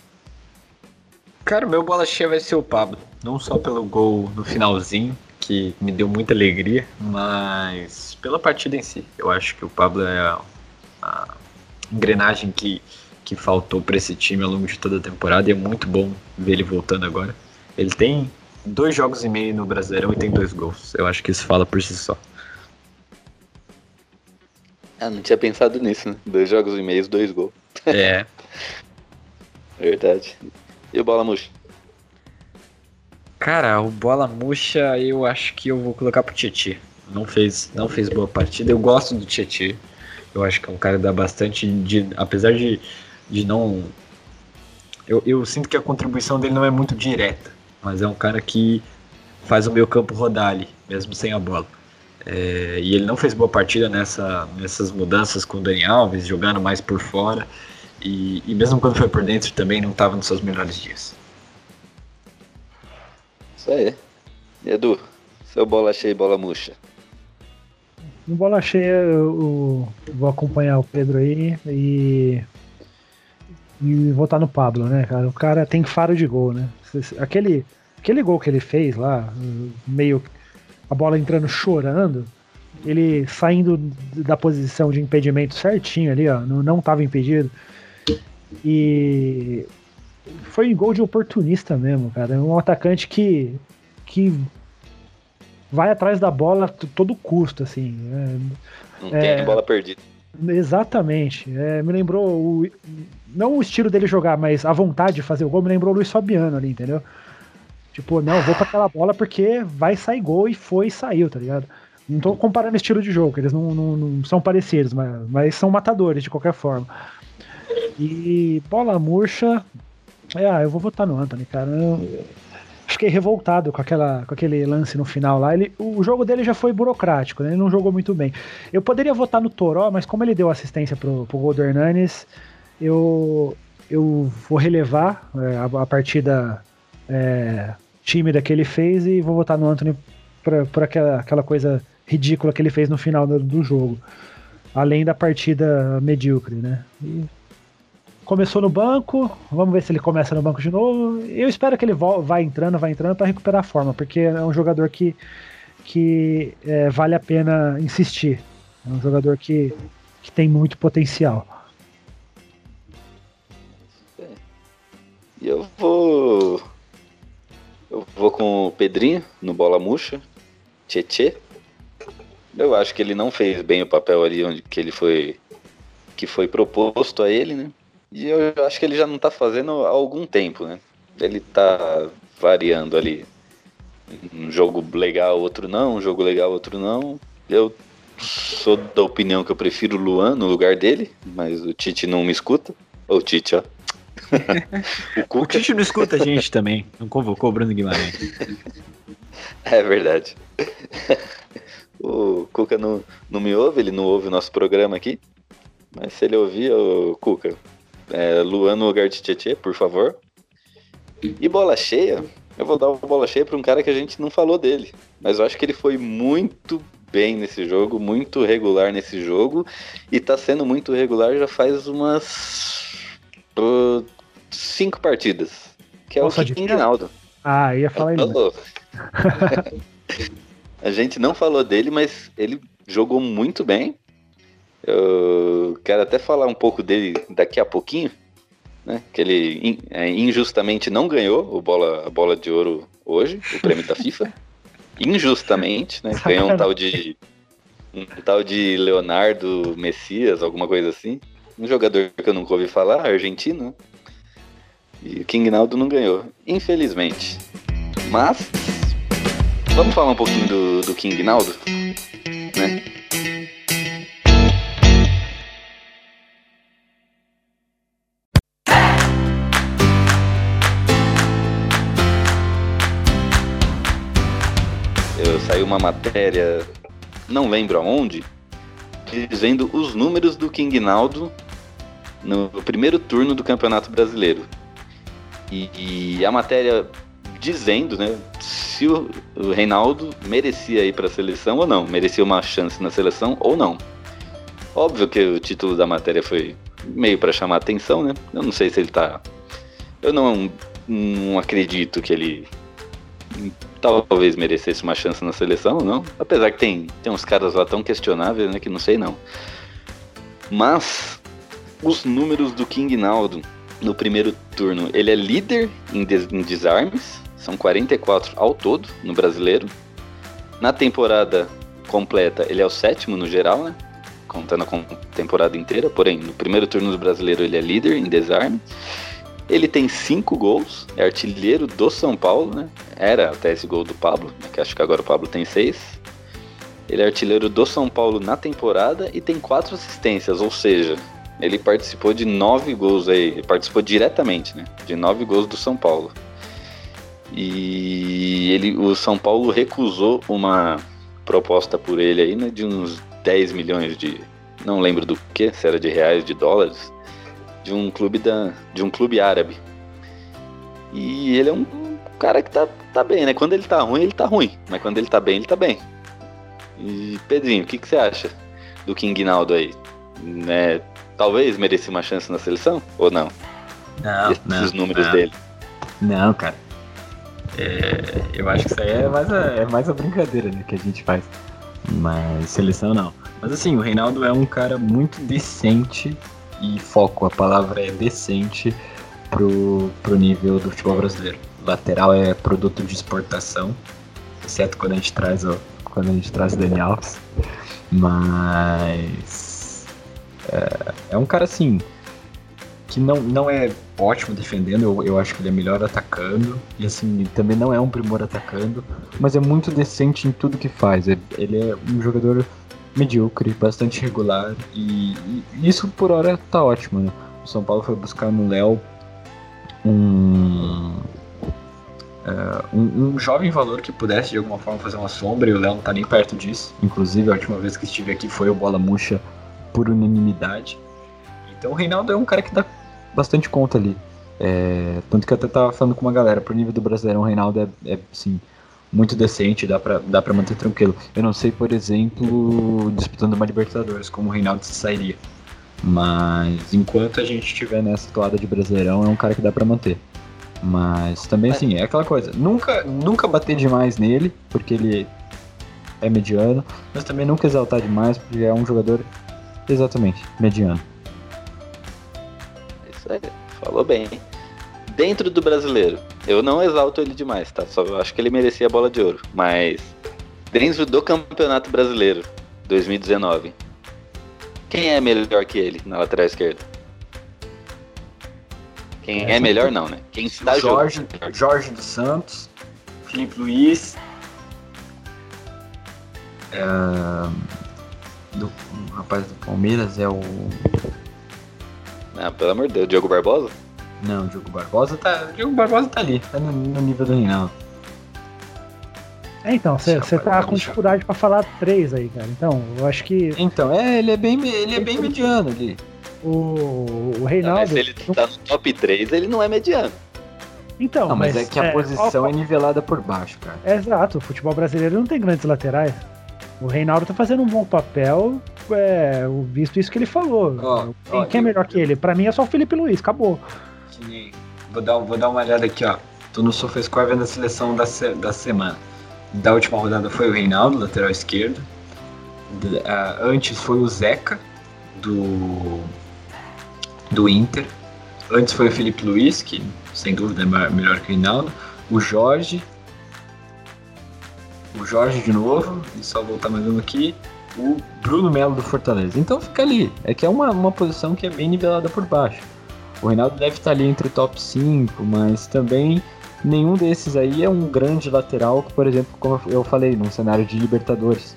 Cara, meu bola cheia vai ser o Pablo. Não só pelo gol no finalzinho, que me deu muita alegria, mas pela partida em si. Eu acho que o Pablo é a, a engrenagem que, que faltou para esse time ao longo de toda a temporada e é muito bom ver ele voltando agora. Ele tem dois jogos e meio no Brasileirão e tem dois gols. Eu acho que isso fala por si só. Ah, não tinha pensado nisso, né? Dois jogos e meio, dois gols. É. Verdade. E o bola murcha? Cara, o bola murcha eu acho que eu vou colocar pro Tietchan. Não fez, não fez boa partida. Eu gosto do Tietchan. Eu acho que é um cara que dá bastante de. Apesar de, de não. Eu, eu sinto que a contribuição dele não é muito direta. Mas é um cara que faz o meio campo rodar ali, mesmo sem a bola. É, e ele não fez boa partida nessa, nessas mudanças com o Dani Alves, jogando mais por fora. E, e mesmo quando foi por dentro também não estava nos seus melhores dias. Isso aí. Edu, seu bola cheia e bola murcha. No bola cheia, eu, vou acompanhar o Pedro aí e. E votar no Pablo, né, cara? O cara tem faro de gol, né? Aquele, aquele gol que ele fez lá, meio. a bola entrando chorando, ele saindo da posição de impedimento certinho ali, ó, não, não tava impedido. E foi gol de oportunista mesmo, cara. É um atacante que, que vai atrás da bola a todo custo, assim. É, não é, tem bola perdida. Exatamente. É, me lembrou o, não o estilo dele jogar, mas a vontade de fazer o gol me lembrou o Luiz Fabiano ali, entendeu? Tipo, não, vou para aquela bola porque vai sair gol e foi e saiu, tá ligado? Não tô comparando estilo de jogo, eles não, não, não são parecidos, mas, mas são matadores de qualquer forma. E bola murcha. É, ah, eu vou votar no Anthony, cara. Eu fiquei revoltado com, aquela, com aquele lance no final lá. Ele, o jogo dele já foi burocrático, né? ele não jogou muito bem. Eu poderia votar no Toró, mas como ele deu assistência pro, pro gol eu, eu vou relevar é, a, a, partida é, tímida que ele fez e vou votar no Anthony por, por aquela, aquela coisa ridícula que ele fez no final do, do jogo. Além da partida medíocre, né? E começou no banco, vamos ver se ele começa no banco de novo. Eu espero que ele vá entrando, vá entrando para recuperar a forma, porque é um jogador que, que é, vale a pena insistir. É um jogador que, que tem muito potencial. E eu vou. Eu vou com o Pedrinho no bola murcha. Tietê. Eu acho que ele não fez bem o papel ali onde que ele foi. que foi proposto a ele, né? E eu acho que ele já não tá fazendo há algum tempo, né? Ele tá variando ali. Um jogo legal, outro não, um jogo legal, outro não. Eu sou da opinião que eu prefiro o Luan no lugar dele, mas o Tite não me escuta. Ô Tite, ó. o, o Tite não escuta a gente também. Não convocou o Bruno Guimarães. é verdade. o Cuca não, não me ouve, ele não ouve o nosso programa aqui. Mas se ele ouvir, o Cuca, é, Luan no lugar de Tietê, por favor. E bola cheia, eu vou dar uma bola cheia para um cara que a gente não falou dele. Mas eu acho que ele foi muito bem nesse jogo, muito regular nesse jogo. E tá sendo muito regular já faz umas uh, cinco partidas. Que é Nossa, o King. Ah, ia falar isso. a gente não falou dele, mas ele jogou muito bem. Eu quero até falar um pouco dele daqui a pouquinho, né? Que ele é, injustamente não ganhou o bola, a bola de ouro hoje, o prêmio da FIFA. Injustamente, né? Ganhou um tal de um tal de Leonardo Messias, alguma coisa assim. Um jogador que eu nunca ouvi falar, argentino. E o King Naldo não ganhou, infelizmente. Mas vamos falar um pouquinho do, do King Naldo, né? Saiu uma matéria, não lembro aonde, dizendo os números do King Naldo no primeiro turno do Campeonato Brasileiro. E, e a matéria dizendo, né, se o, o Reinaldo merecia ir para a seleção ou não, merecia uma chance na seleção ou não. Óbvio que o título da matéria foi meio para chamar atenção, né? Eu não sei se ele tá. Eu não, não acredito que ele talvez merecesse uma chance na seleção, não? Apesar que tem, tem uns caras lá tão questionáveis, né, que não sei não. Mas os números do King Naldo no primeiro turno, ele é líder em, des em desarmes, são 44 ao todo no brasileiro. Na temporada completa, ele é o sétimo no geral, né? contando a temporada inteira, porém, no primeiro turno do brasileiro ele é líder em desarme. Ele tem cinco gols, é artilheiro do São Paulo, né? Era até esse gol do Pablo, né? que acho que agora o Pablo tem seis. Ele é artilheiro do São Paulo na temporada e tem quatro assistências, ou seja, ele participou de nove gols aí, ele participou diretamente, né? De nove gols do São Paulo. E ele, o São Paulo recusou uma proposta por ele aí, né? De uns 10 milhões de. Não lembro do que, se era de reais, de dólares. De um clube da. De um clube árabe. E ele é um cara que tá, tá bem, né? Quando ele tá ruim, ele tá ruim. Mas quando ele tá bem, ele tá bem. E Pedrinho, o que, que você acha do King Naldo aí? Né, talvez merecia uma chance na seleção? Ou não? Não, Esses não. números não. dele. Não, cara. É, eu acho que isso aí é mais, a, é mais a brincadeira né, que a gente faz. Mas seleção não. Mas assim, o Reinaldo é um cara muito decente e foco, a palavra é decente pro, pro nível do futebol brasileiro. Lateral é produto de exportação, exceto quando a gente traz o, quando a gente traz Dani Alves. Mas é, é um cara assim que não, não é ótimo defendendo, eu, eu acho que ele é melhor atacando, e assim, também não é um primor atacando, mas é muito decente em tudo que faz. É- Ele é um jogador medíocre, bastante regular, e, e isso por hora tá ótimo, né? O São Paulo foi buscar no Léo um, é, um, um jovem valor que pudesse de alguma forma fazer uma sombra, e o Léo não tá nem perto disso. Inclusive, a última vez que estive aqui foi o Bola Murcha por unanimidade. Então o Reinaldo é um cara que dá bastante conta ali. É, tanto que eu até tava falando com uma galera, pro nível do Brasileirão, o Reinaldo é, é assim, muito decente, dá pra, dá pra manter tranquilo. Eu não sei, por exemplo, disputando uma Libertadores, como o Reinaldo se sairia. Mas enquanto a gente estiver nessa toada de Brasileirão, é um cara que dá pra manter. Mas também assim, é aquela coisa, nunca, nunca bater demais nele, porque ele é mediano, mas também nunca exaltar demais, porque é um jogador exatamente mediano. Isso aí, falou bem. Dentro do brasileiro, eu não exalto ele demais, tá? Só eu acho que ele merecia a bola de ouro. Mas dentro do Campeonato Brasileiro 2019, quem é melhor que ele na lateral esquerda? Quem é melhor não, né? Quem está Jorge, jogando. Jorge dos Santos, Felipe Luiz, é, do, o rapaz do Palmeiras é o. Ah, pelo amor de Deus, Diogo Barbosa? Não, o Diogo Barbosa tá. O Diogo Barbosa tá ali, tá no, no nível do Reinaldo. É, então, você eu tá com eu- dificuldade pra falar três aí, cara. Então, eu acho que Então, é, ele é bem, ele é bem mediano ali. o, o Não, Reinaldo. mas se ele tá no top 3, ele não é mediano. Então, Não, mas, é que a posição ó, é nivelada por baixo, cara. É exato, o futebol brasileiro não tem grandes laterais. O Reinaldo tá fazendo um bom papel, é, o- visto isso que ele falou. Ó, quem, quem é eu- melhor que ele? Pra mim é só o Felipe Luiz, acabou. Que nem- Vou dar, vou dar uma olhada aqui, ó. Tô no SofaScore vendo a seleção da, se- da semana. Da última rodada foi o Reinaldo, lateral esquerdo. Ah, antes foi o Zeca, do, do Inter. Antes foi o Felipe Luiz, que sem dúvida é ma- melhor que o Reinaldo. O Jorge. O Jorge de novo, e só voltar mais um aqui. O Bruno Melo do Fortaleza. Então fica ali. É que é uma, uma posição que é bem nivelada por baixo. O Reinaldo deve estar ali entre top 5, mas também nenhum desses aí é um grande lateral, por exemplo, como eu falei, num cenário de Libertadores.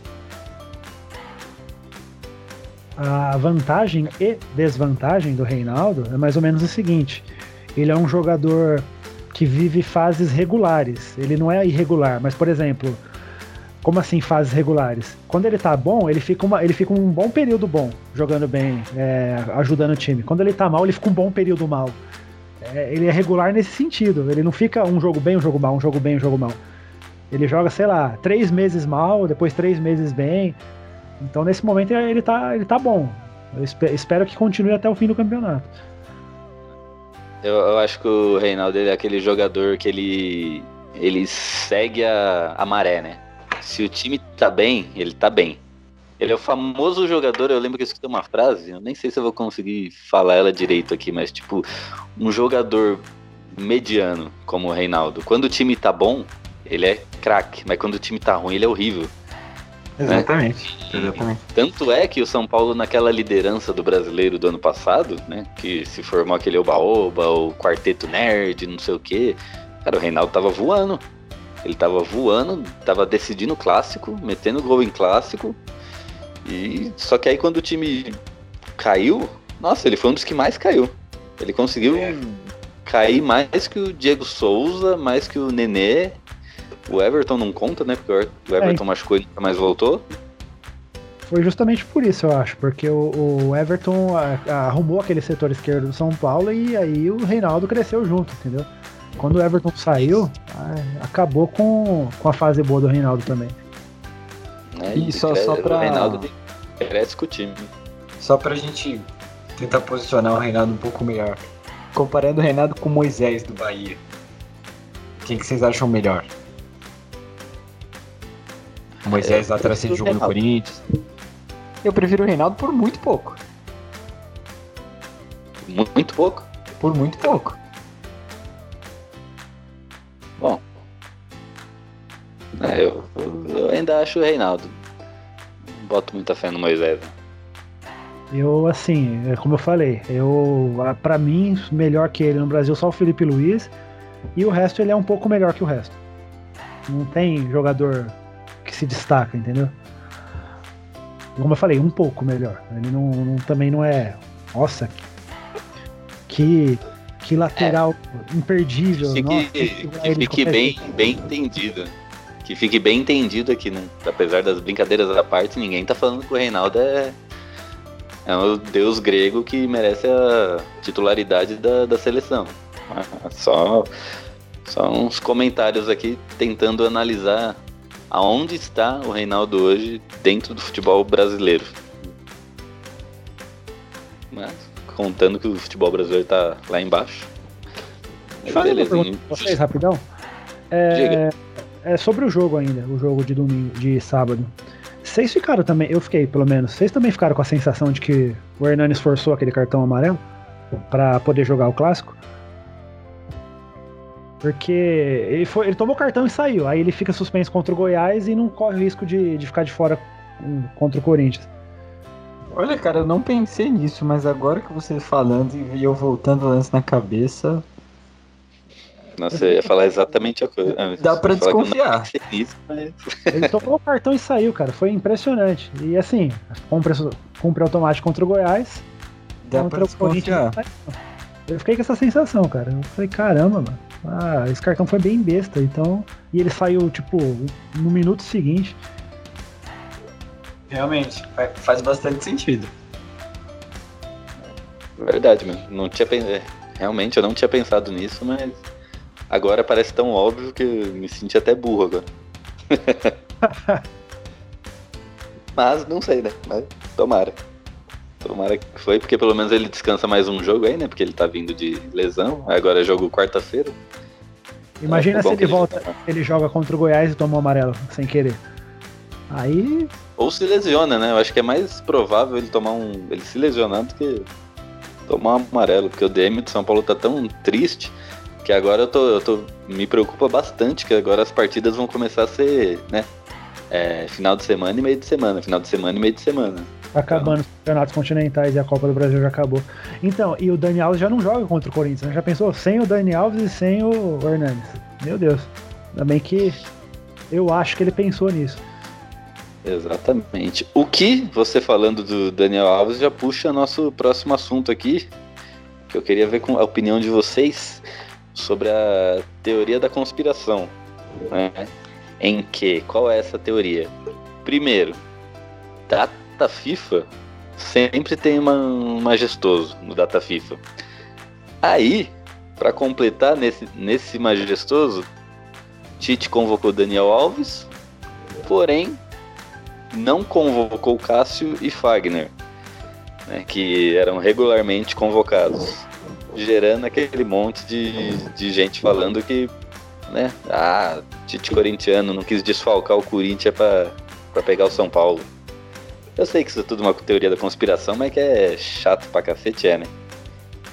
A vantagem e desvantagem do Reinaldo é mais ou menos o seguinte: ele é um jogador que vive fases regulares. Ele não é irregular, mas por exemplo, como assim fases regulares? Quando ele tá bom, ele fica, uma, ele fica um bom período bom, jogando bem, é, ajudando o time. Quando ele tá mal, ele fica um bom período mal. É, ele é regular nesse sentido. Ele não fica um jogo bem, um jogo mal, um jogo bem, um jogo mal. Ele joga, sei lá, três meses mal, depois três meses bem. Então nesse momento ele tá, ele tá bom. Eu espe- espero que continue até o fim do campeonato. Eu, eu acho que o Reinaldo é aquele jogador que ele, ele segue a, a maré, né? Se o time tá bem, ele tá bem. Ele é o famoso jogador, eu lembro que eu escutei uma frase, eu nem sei se eu vou conseguir falar ela direito aqui, mas tipo, um jogador mediano como o Reinaldo. Quando o time tá bom, ele é craque, mas quando o time tá ruim, ele é horrível. Exatamente, né? exatamente. Tanto é que o São Paulo, naquela liderança do brasileiro do ano passado, né? Que se formou aquele oba-oba, o quarteto nerd, não sei o quê. Cara, o Reinaldo tava voando. Ele tava voando, tava decidindo clássico, metendo gol em clássico. E só que aí quando o time caiu, nossa, ele foi um dos que mais caiu. Ele conseguiu é. cair mais que o Diego Souza, mais que o Nenê. O Everton não conta, né? Porque o Everton é. machucou e nunca mais voltou. Foi justamente por isso, eu acho, porque o, o Everton a, a, arrumou aquele setor esquerdo do São Paulo e aí o Reinaldo cresceu junto, entendeu? Quando o Everton saiu, acabou com, com a fase boa do Reinaldo também. É, e só, só pra... O Reinaldo cresce com o time. Só pra gente tentar posicionar o Reinaldo um pouco melhor. Comparando o Reinaldo com o Moisés do Bahia. Quem que vocês acham melhor? O Moisés é, lá trazendo jogo no Corinthians. Eu prefiro o Reinaldo por muito pouco. Muito pouco? Por muito pouco. Bom. É, eu, eu ainda acho o Reinaldo. Não boto muita fé no Moisés. Eu, assim, é como eu falei, eu para mim, melhor que ele no Brasil só o Felipe Luiz. E o resto ele é um pouco melhor que o resto. Não tem jogador que se destaca, entendeu? Como eu falei, um pouco melhor. Ele não, não também não é. Nossa, que, que lateral é. imperdível. Fique, nossa, que, que fique bem, bem entendido. Que fique bem entendido aqui, né? Apesar das brincadeiras à parte, ninguém tá falando que o Reinaldo é é um deus grego que merece a titularidade da, da seleção. Só, só uns comentários aqui tentando analisar aonde está o Reinaldo hoje dentro do futebol brasileiro. Mas, contando que o futebol brasileiro está lá embaixo. Beleza. Vocês, rapidão. É, é sobre o jogo ainda, o jogo de domingo, de sábado. Vocês ficaram também, eu fiquei pelo menos, vocês também ficaram com a sensação de que o Hernanes forçou aquele cartão amarelo para poder jogar o clássico? Porque ele, foi, ele tomou o cartão e saiu. Aí ele fica suspenso contra o Goiás e não corre o risco de, de ficar de fora contra o Corinthians. Olha, cara, eu não pensei nisso, mas agora que você falando e eu voltando o lance na cabeça, nossa, eu ia falar exatamente a coisa. Dá pra desconfiar. Isso, mas... Ele tocou o cartão e saiu, cara. Foi impressionante. E assim, cumpre, cumpre automático contra o Goiás. Dá contra pra desconfiar. Eu fiquei com essa sensação, cara. Eu falei, caramba, mano. Ah, esse cartão foi bem besta, então. E ele saiu, tipo, no minuto seguinte. Realmente, faz bastante sentido. Verdade, mano. Não tinha pensado. Realmente eu não tinha pensado nisso, mas Agora parece tão óbvio que eu me senti até burro agora. Mas não sei, né? Mas tomara. Tomara que foi, porque pelo menos ele descansa mais um jogo aí, né? Porque ele tá vindo de lesão. Agora é jogo quarta-feira. Imagina é se ele, volta, ele joga contra o Goiás e toma um amarelo, sem querer. Aí. Ou se lesiona, né? Eu acho que é mais provável ele tomar um. ele se lesionar do que tomar um amarelo, porque o DM de São Paulo tá tão triste que agora eu tô, eu tô. Me preocupa bastante que agora as partidas vão começar a ser, né? É, final de semana e meio de semana, final de semana e meio de semana. Acabando então. os campeonatos continentais e a Copa do Brasil já acabou. Então, e o Dani Alves já não joga contra o Corinthians, né? Já pensou? Sem o Dani Alves e sem o Hernandes. Meu Deus. Ainda bem que eu acho que ele pensou nisso. Exatamente. O que você falando do Daniel Alves já puxa nosso próximo assunto aqui, que eu queria ver com a opinião de vocês sobre a teoria da conspiração. Né? Em que, qual é essa teoria? Primeiro, data FIFA sempre tem uma, um majestoso no data FIFA. Aí, para completar nesse, nesse majestoso, Tite convocou Daniel Alves, porém não convocou Cássio e Fagner, né, que eram regularmente convocados gerando aquele monte de, de gente falando que, né, ah, Tite corintiano não quis desfalcar o Corinthians pra pegar o São Paulo. Eu sei que isso é tudo uma teoria da conspiração, mas que é chato pra cacete, é, né?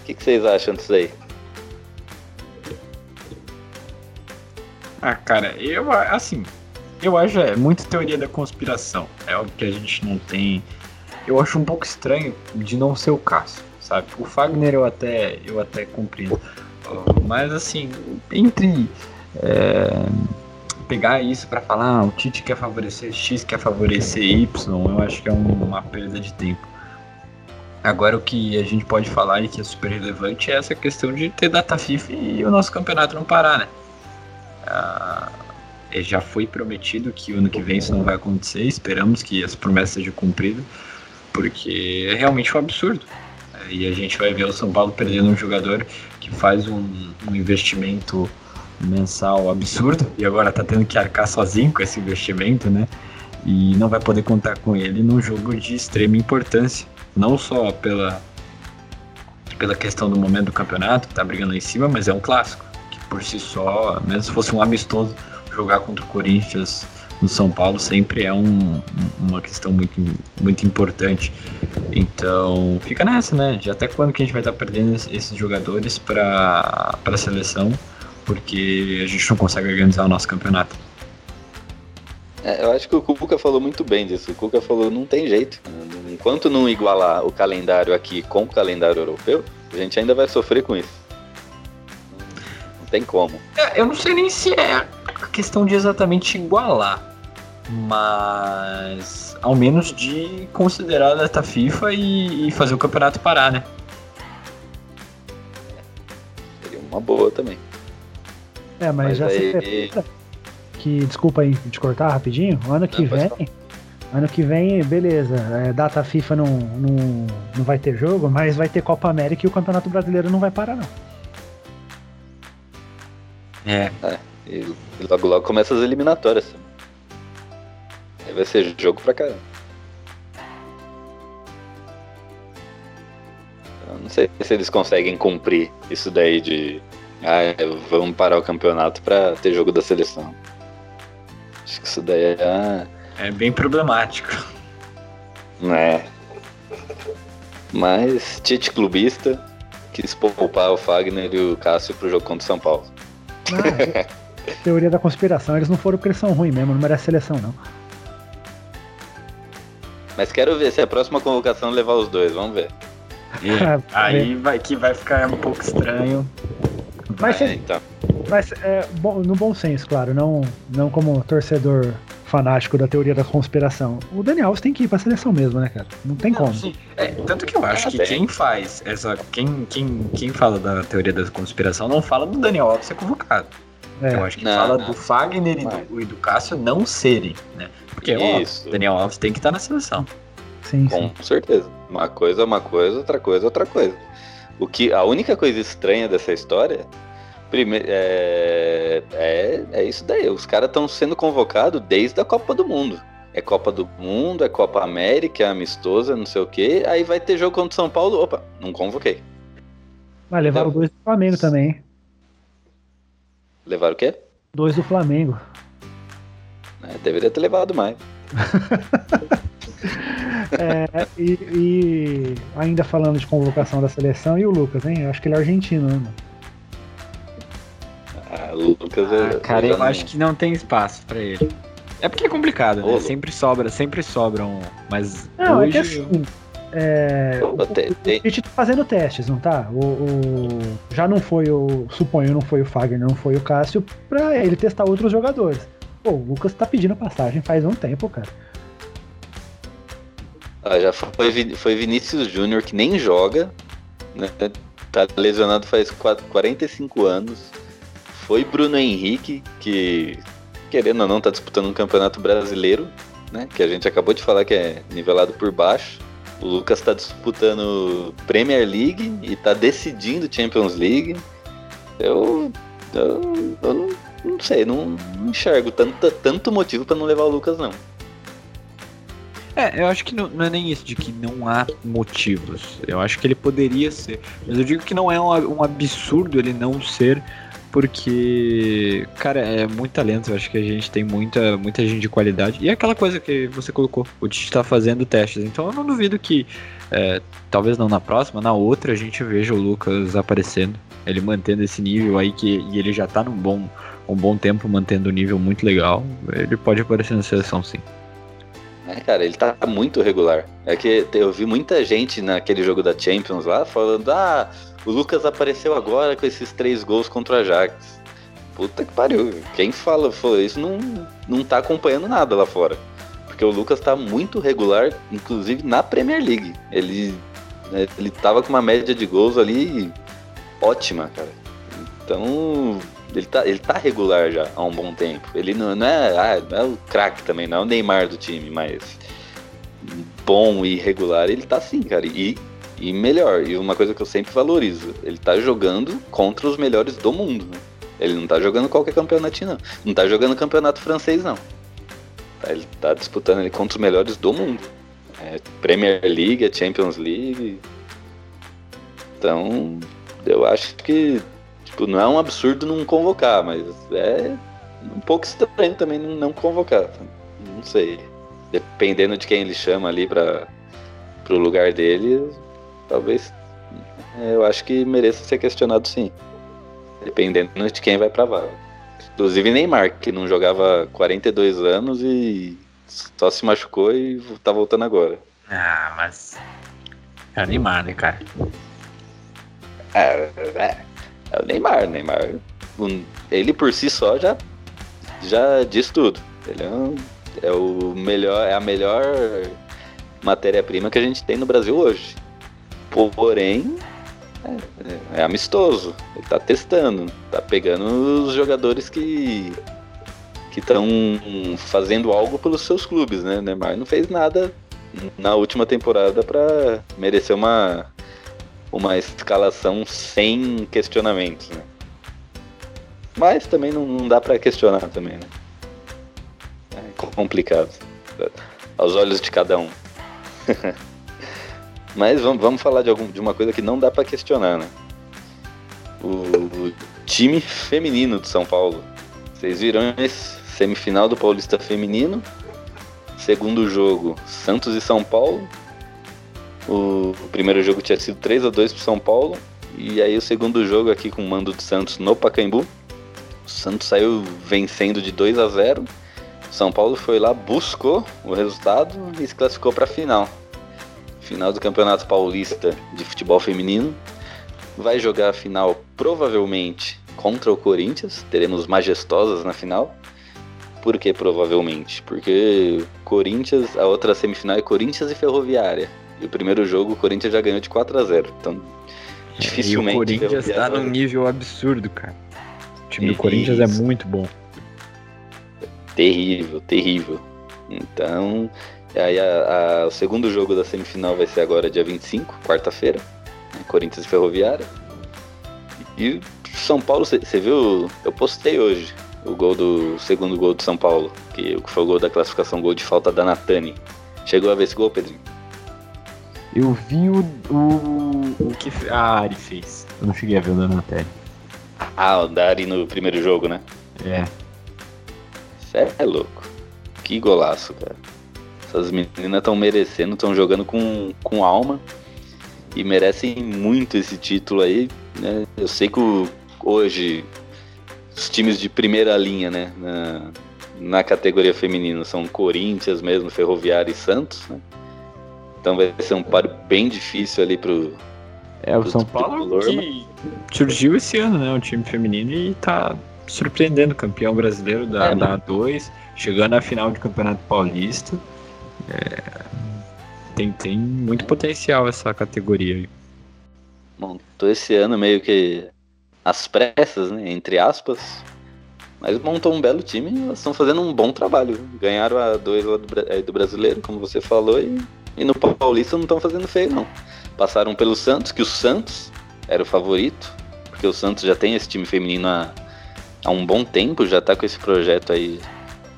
O que, que vocês acham disso aí? Ah, cara, eu, assim, eu acho é muito teoria da conspiração. É algo que a gente não tem. Eu acho um pouco estranho de não ser o caso, sabe? O Fagner eu até eu até compreendo, mas assim entre é, pegar isso para falar, ah, o Tite quer favorecer X, quer favorecer Y, eu acho que é um, uma perda de tempo. Agora o que a gente pode falar e que é super relevante é essa questão de ter data FIFA e o nosso campeonato não parar, né? Ah, já foi prometido que o ano que vem isso não vai acontecer, esperamos que essa promessa seja cumprida, porque é realmente um absurdo. E a gente vai ver o São Paulo perdendo um jogador que faz um, um investimento mensal absurdo e agora tá tendo que arcar sozinho com esse investimento, né? E não vai poder contar com ele num jogo de extrema importância, não só pela pela questão do momento do campeonato, que tá brigando lá em cima, mas é um clássico, que por si só, mesmo se fosse um amistoso, jogar contra o Corinthians no São Paulo sempre é um, uma questão muito, muito importante. Então, fica nessa, né? De até quando que a gente vai estar tá perdendo esses jogadores para a seleção? porque a gente não consegue organizar o nosso campeonato. É, eu acho que o Cuca falou muito bem disso. O Cuca falou não tem jeito. Enquanto não igualar o calendário aqui com o calendário europeu, a gente ainda vai sofrer com isso. Não tem como. É, eu não sei nem se é questão de exatamente igualar, mas ao menos de considerar a data FIFA e, e fazer o campeonato parar, né? Seria uma boa também. É, mas, mas já aí... se que, desculpa aí te cortar rapidinho, ano que não, vem, ano que vem, beleza, é, data FIFA não, não, não vai ter jogo, mas vai ter Copa América e o Campeonato Brasileiro não vai parar não. É. é e logo logo começa as eliminatórias. Aí vai ser jogo pra caramba. Eu não sei se eles conseguem cumprir isso daí de ah, vamos parar o campeonato para ter jogo da seleção. Acho que isso daí é. É bem problemático. É. Mas Tite clubista quis poupar o Fagner e o Cássio pro jogo contra o São Paulo. Ah, teoria da conspiração, eles não foram porque eles são ruins mesmo, não merece seleção não. Mas quero ver se a próxima convocação levar os dois, vamos ver. aí vai que vai ficar um pouco estranho. Mas, é, então. mas é, bom, no bom senso, claro, não, não como torcedor fanático da teoria da conspiração. O Daniel Alves tem que ir pra seleção mesmo, né, cara? Não tem não, como. É, tanto que eu acho que quem faz essa. Quem, quem, quem fala da teoria da conspiração não fala do Daniel Alves ser convocado. É. Eu acho que não, fala não. do Fagner e do, e do Cássio não serem, né? Porque, Isso. ó, Daniel Alves tem que estar na seleção. Sim, Com sim. certeza. Uma coisa é uma coisa, outra coisa é outra coisa. O que, a única coisa estranha dessa história Primeiro, é, é, é isso daí. Os caras estão sendo convocados desde a Copa do Mundo. É Copa do Mundo, é Copa América, é amistosa, não sei o quê. Aí vai ter jogo contra o São Paulo. Opa, não convoquei. Vai levar então, dois do Flamengo também. Levaram o quê? Dois do Flamengo. É, deveria ter levado mais. é, e, e, ainda falando de convocação da seleção, e o Lucas, hein? Eu acho que ele é argentino, né, mano? Ah, Lucas é. Ah, cara, eu acho que não tem espaço para ele. É porque é complicado, né? Sempre sobra, sempre sobram. Mas. Não, hoje... é que assim. É, o, a gente tá fazendo testes, não tá? O, o, já não foi o. Suponho, não foi o Fagner, não foi o Cássio, pra ele testar outros jogadores. Pô, o Lucas tá pedindo passagem faz um tempo, cara. Ah, já foi, foi Vinícius Júnior que nem joga, né? Tá lesionado faz 45 anos. Foi Bruno Henrique, que, querendo ou não, tá disputando um campeonato brasileiro, né? Que a gente acabou de falar que é nivelado por baixo. O Lucas está disputando Premier League e está decidindo Champions League. Eu, eu, eu não, não, sei, não, não enxergo tanto, tanto motivo para não levar o Lucas, não. É, eu acho que não, não, é nem isso de que não há motivos. Eu acho que ele poderia ser. Mas eu digo que não é um, um absurdo ele não ser porque, cara, é muito talento. Eu acho que a gente tem muita, muita gente de qualidade. E é aquela coisa que você colocou, o Tite está fazendo testes. Então eu não duvido que, é, talvez não na próxima, na outra a gente veja o Lucas aparecendo. Ele mantendo esse nível aí que e ele já tá num bom, um bom tempo mantendo um nível muito legal, ele pode aparecer na seleção sim. É, cara, ele tá muito regular. É que eu vi muita gente naquele jogo da Champions lá falando: ah, o Lucas apareceu agora com esses três gols contra o Ajax. Puta que pariu. Quem fala falou isso não, não tá acompanhando nada lá fora. Porque o Lucas tá muito regular, inclusive na Premier League. Ele, né, ele tava com uma média de gols ali ótima, cara. Então, ele tá, ele tá regular já há um bom tempo. Ele não, não é, ah, não é o craque também, não é o Neymar do time, mas bom e regular ele tá sim, cara. E, e melhor, e uma coisa que eu sempre valorizo, ele tá jogando contra os melhores do mundo. Né? Ele não tá jogando qualquer campeonato, não. Não tá jogando campeonato francês, não. Tá, ele tá disputando ele contra os melhores do mundo. É Premier League, é Champions League. Então, eu acho que Tipo, não é um absurdo não convocar, mas é um pouco estranho também não convocar. Não sei. Dependendo de quem ele chama ali para o lugar dele, talvez é, eu acho que mereça ser questionado sim. Dependendo de quem vai pra vaga. Inclusive Neymar, que não jogava 42 anos e só se machucou e tá voltando agora. Ah, mas. É Neymar, né, cara? É, é. É o Neymar. Neymar, ele por si só já, já diz tudo. Ele é, um, é o melhor, é a melhor matéria-prima que a gente tem no Brasil hoje. Porém, é, é, amistoso. Ele tá testando, tá pegando os jogadores que que estão fazendo algo pelos seus clubes, né? Neymar não fez nada na última temporada para merecer uma uma escalação sem questionamentos, né? Mas também não, não dá para questionar também, né? É complicado. Aos olhos de cada um. Mas vamos, vamos falar de, algum, de uma coisa que não dá para questionar, né? O, o, time feminino de São Paulo. Vocês viram esse semifinal do Paulista Feminino. Segundo jogo, Santos e São Paulo. O, primeiro jogo tinha sido 3 a 2 para São Paulo. E aí o segundo jogo aqui com o mando do Santos no Pacaembu. O Santos saiu vencendo de 2 a 0. São Paulo foi lá, buscou o resultado e se classificou para a final. Final do Campeonato Paulista de Futebol Feminino. Vai jogar a final provavelmente contra o Corinthians. Teremos majestosas na final. Por que provavelmente? Porque Corinthians, a outra semifinal é Corinthians e Ferroviária. E o primeiro jogo o Corinthians já ganhou de 4 a 0 Então, dificilmente. E o Corinthians tá num nível absurdo, cara. O time do Corinthians é muito bom. Terrível, terrível. Então, aí a, a, o segundo jogo da semifinal vai ser agora dia 25, quarta-feira. Né, Corinthians e Ferroviária. E São Paulo, você viu? Eu postei hoje o gol do o segundo gol do São Paulo, que foi o gol da classificação, gol de falta da Natani. Chegou a ver esse gol, Pedrinho? Eu vi o, o, o que a Ari fez. Eu não cheguei a ver o da Natani. Ah, o da Ari no primeiro jogo, né? É. Cê é louco. Que golaço, cara. Essas meninas estão merecendo, estão jogando com, com alma e merecem muito esse título aí. Né? Eu sei que o, hoje os times de primeira linha, né, na, na categoria feminina são Corinthians mesmo, Ferroviária e Santos, né? Então vai ser um páreo bem difícil ali pro. É, o São Paulo que surgiu esse ano, né? O time feminino e tá surpreendendo, campeão brasileiro da, é, da A2, chegando à final de Campeonato Paulista. É, tem, tem muito potencial essa categoria aí. Montou esse ano meio que às pressas, né? Entre aspas. Mas montou um belo time e elas estão fazendo um bom trabalho. Ganharam a dois do, é, do brasileiro, como você falou, e e no Paulista não estão fazendo feio, não. Passaram pelo Santos, que o Santos era o favorito, porque o Santos já tem esse time feminino há, há um bom tempo, já está com esse projeto aí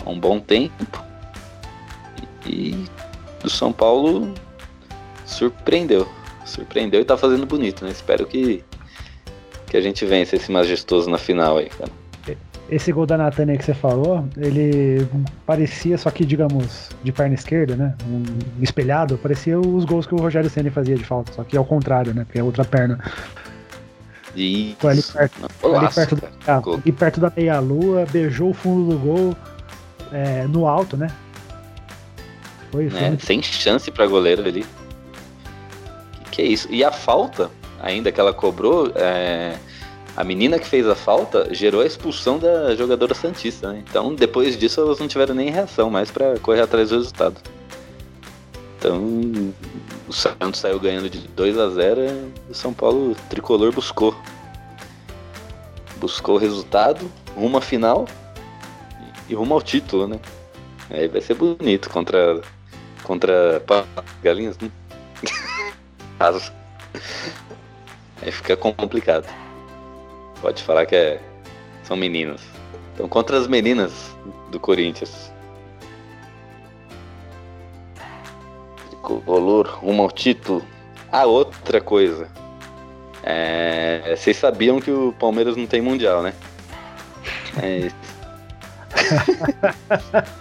há um bom tempo. E o São Paulo surpreendeu. Surpreendeu e está fazendo bonito, né? Espero que, que a gente vença esse majestoso na final aí, cara. Esse gol da Natânia que você falou, ele parecia, só que, digamos, de perna esquerda, né? Um espelhado, parecia os gols que o Rogério Senna fazia de falta, só que ao contrário, né? Porque é outra perna. E Foi ali perto, foi ali perto, da, ah, ali perto da meia-lua, beijou o fundo do gol é, no alto, né? Foi, foi é, muito... Sem chance pra goleiro ali. Que, que é isso? E a falta, ainda que ela cobrou, é, a menina que fez a falta gerou a expulsão da jogadora Santista, né? Então, depois disso, elas não tiveram nem reação mais para correr atrás do resultado. Então, o Santos saiu ganhando de 2 a 0 e o São Paulo tricolor buscou. Buscou o resultado, rumo à final e rumo ao título, né? Aí vai ser bonito contra contra galinhas, né? Aí fica complicado. Pode falar que é, são meninas. Então, contra as meninas do Corinthians. Tricolor, rumo ao título. Ah, outra coisa. É, vocês sabiam que o Palmeiras não tem mundial, né? É isso.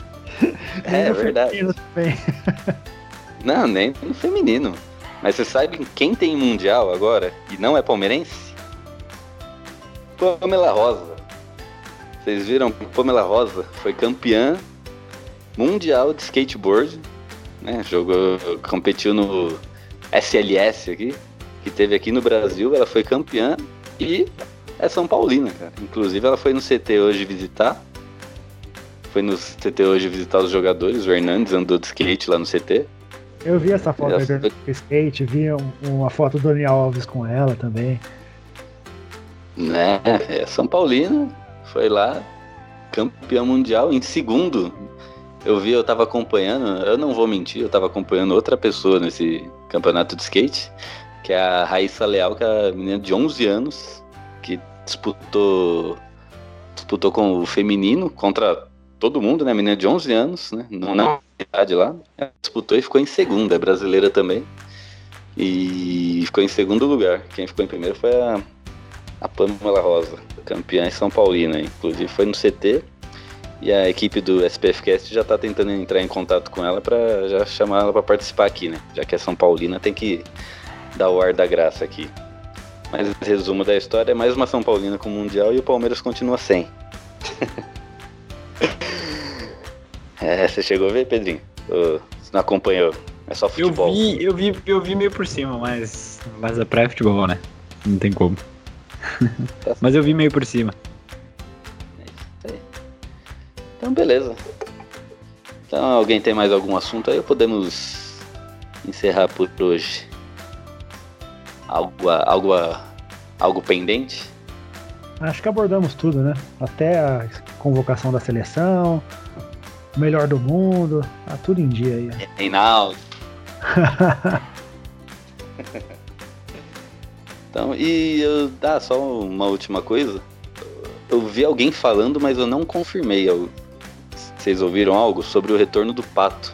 é, verdade. Não, nem no feminino. Mas vocês sabem quem tem mundial agora e não é palmeirense? Pamela Rosa. Vocês viram? Pamela Rosa foi campeã mundial de skateboard, né? Jogou, competiu no SLS aqui, que teve aqui no Brasil. Ela foi campeã e é São Paulina, cara. Inclusive ela foi no CT hoje visitar. Foi no CT hoje visitar os jogadores. O Hernandes andou de skate lá no CT. Eu vi essa foto ela... do skate, vi uma foto do Daniel Alves com ela também. Né? É São Paulino, foi lá, campeão mundial em segundo. Eu vi, eu tava acompanhando, eu não vou mentir, eu tava acompanhando outra pessoa nesse campeonato de skate, que é a Raíssa Leal, que é a menina de 11 anos, que disputou disputou com o feminino contra todo mundo, né? Menina de 11 anos, né? Não na idade lá. Disputou e ficou em segunda, é brasileira também. E ficou em segundo lugar. Quem ficou em primeiro foi a a Pamela Rosa, campeã em São Paulina. Inclusive foi no CT e a equipe do SPFcast já está tentando entrar em contato com ela para já chamar ela para participar aqui, né? Já que é São Paulina, tem que dar o ar da graça aqui. Mas resumo da história é mais uma São Paulina com o Mundial e o Palmeiras continua sem. é, você chegou a ver, Pedrinho? Ou você não acompanhou? É só futebol. Eu vi, eu vi, eu vi meio por cima, mas, mas a praia é futebol, né? Não tem como. Mas eu vi meio por cima. É. Então, beleza. Então, alguém tem mais algum assunto aí? Ou podemos encerrar por hoje? Algo, algo, algo pendente? Acho que abordamos tudo, né? Até a convocação da seleção, melhor do mundo, tá tudo em dia aí. Reinaldo. Então, e eu, ah, só uma última coisa. Eu vi alguém falando, mas eu não confirmei. Eu, vocês ouviram algo sobre o retorno do Pato?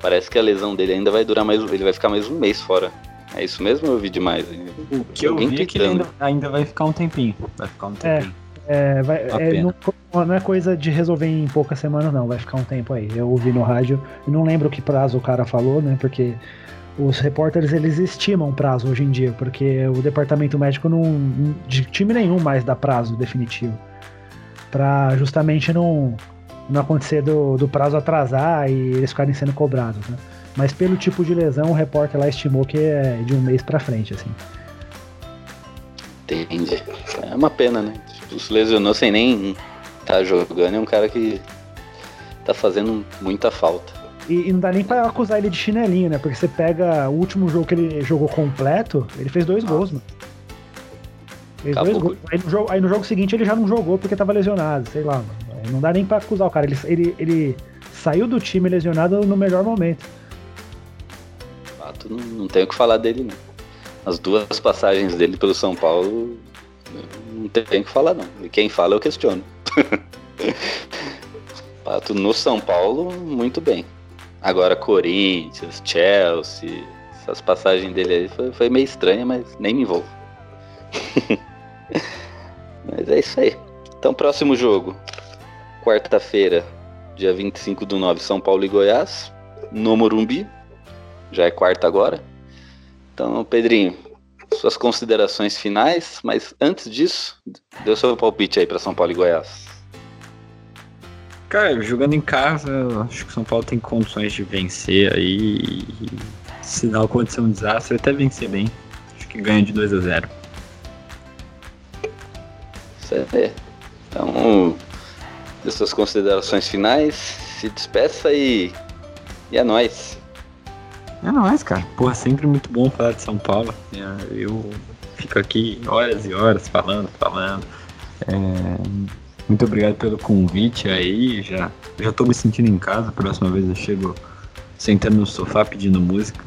Parece que a lesão dele ainda vai durar mais. Ele vai ficar mais um mês fora. É isso mesmo eu vi demais? O que eu vi é que ele ainda, ainda, vai ficar um tempinho. Vai ficar um é, tempinho. É, é, vai, é não, não, é coisa de resolver em poucas semanas, não. Vai ficar um tempo aí. Eu ouvi no rádio. e não lembro que prazo o cara falou, né? Porque os repórteres eles estimam prazo hoje em dia, porque o departamento médico não de time nenhum mais dá prazo definitivo, para justamente não não acontecer do, do prazo atrasar e eles ficarem sendo cobrados, né? Mas pelo tipo de lesão, o repórter lá estimou que é de um mês para frente, assim. Entendi. É uma pena, né? Tipo, se lesionou sem nem estar tá jogando, é um cara que tá fazendo muita falta. E, e, não dá nem pra acusar ele de chinelinho, né? Porque você pega o último jogo que ele jogou completo, ele fez dois gols, mano. Fez dois gols. Aí no, jogo, aí no, jogo, seguinte ele já não jogou porque tava lesionado, sei lá, mano. Não dá nem pra acusar o cara. Ele, ele, ele saiu do time lesionado no melhor momento. Ah, tu não, não tem o que falar dele, não. As duas passagens dele pelo São Paulo, não tem o que falar, não. E quem fala eu questiono. Pato no São Paulo, muito bem. Agora Corinthians, Chelsea, essas passagens dele aí foi, foi meio estranha, mas nem me envolvo. mas é isso aí. Então, próximo jogo. Quarta-feira, dia 25 do 9, São Paulo e Goiás, no Morumbi. Já é quarta agora. Então, Pedrinho, suas considerações finais, mas antes disso, deu seu palpite aí para São Paulo e Goiás. Cara, jogando em casa, acho que o São Paulo tem condições de vencer aí. Se não acontecer um desastre, até vencer bem. Acho que ganha de 2 a 0 Isso aí. Então, de suas considerações finais, se despeça e, e é nóis. É nóis, cara. Porra, sempre muito bom falar de São Paulo. É, eu fico aqui horas e horas falando, falando. É, muito obrigado pelo convite aí. Já, já tô me sentindo em casa. Próxima vez eu chego sentando no sofá pedindo música.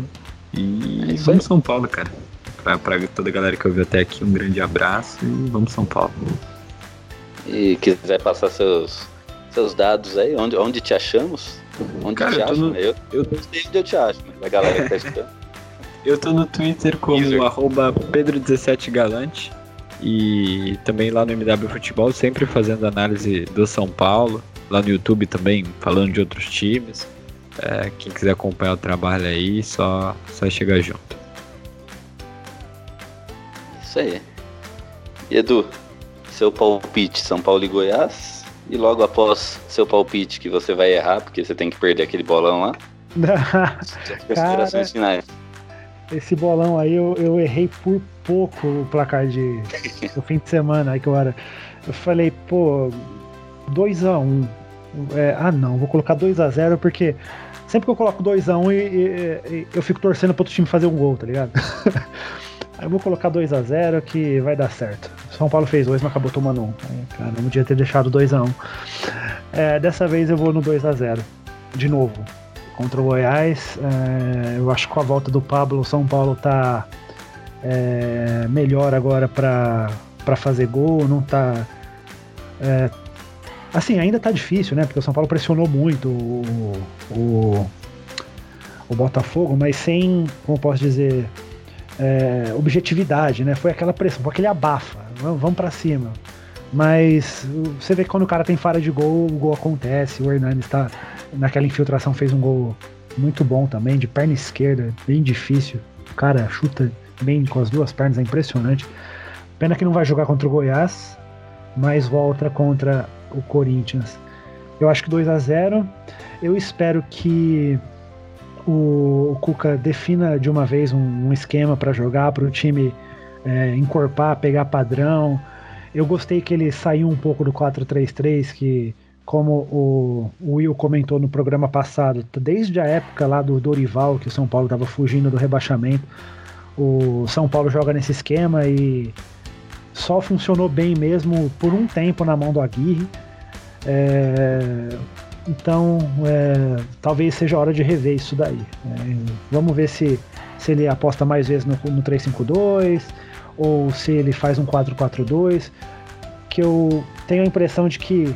E é vamos São Paulo, cara. Pra, pra toda a galera que ouviu até aqui, um grande abraço e vamos São Paulo. E quiser passar seus, seus dados aí, onde, onde te achamos? Onde Cara, te eu tô acham? no- Eu, eu não sei onde eu te acho, mas a galera que tá escutando. Eu tô no Twitter como User. arroba Pedro17Galante e também lá no MW Futebol, sempre fazendo análise do São Paulo. Lá no YouTube também falando de outros times. É, quem quiser acompanhar o trabalho aí, só, só chegar junto. Isso aí. E Edu, seu palpite São Paulo e Goiás. E logo após seu palpite, que você vai errar, porque você tem que perder aquele bolão lá. Considerações finais. Esse bolão aí eu, eu errei por pouco o placar de do fim de semana aí que eu era. Eu falei, pô, 2x1. É, ah não, vou colocar 2x0 porque sempre que eu coloco 2x1 e, e- e eu fico torcendo pro outro time fazer um gol, tá ligado? Eu vou colocar 2x0 que vai dar certo. São Paulo fez 2, mas acabou tomando 1. Um. Cara, não podia ter deixado 2x1. É, dessa vez eu vou no 2x0. De novo contra o Goiás. É, eu acho que com a volta do Pablo, o São Paulo tá é, melhor agora para fazer gol, não tá. é, assim, ainda tá difícil, né? Porque o São Paulo pressionou muito o, o, o Botafogo, mas sem, como posso dizer, é, objetividade, né? Foi aquela pressão, foi aquele abafa, vamos, para cima. Mas você vê que quando o cara tem falha de gol, o gol acontece. O Hernandes tá naquela infiltração fez um gol muito bom também, de perna esquerda, bem difícil. O cara chuta bem com as duas pernas, é impressionante. Pena que não vai jogar contra o Goiás, mas volta contra o Corinthians. Eu acho que 2 a 0 Eu espero que o, Cuca defina de uma vez um, um esquema para jogar, para o time é, encorpar, pegar padrão. Eu gostei que ele saiu um pouco do 4-3-3, que, como o, o Will comentou no programa passado, desde a época lá do Dorival, que o São Paulo estava fugindo do rebaixamento, o São Paulo joga nesse esquema e só funcionou bem mesmo por um tempo na mão do Aguirre. É, então, é, talvez seja hora de rever isso daí. É, vamos ver se, se ele aposta mais vezes no, no 3-5-2 ou se ele faz um 4-4-2. Que eu tenho a impressão de que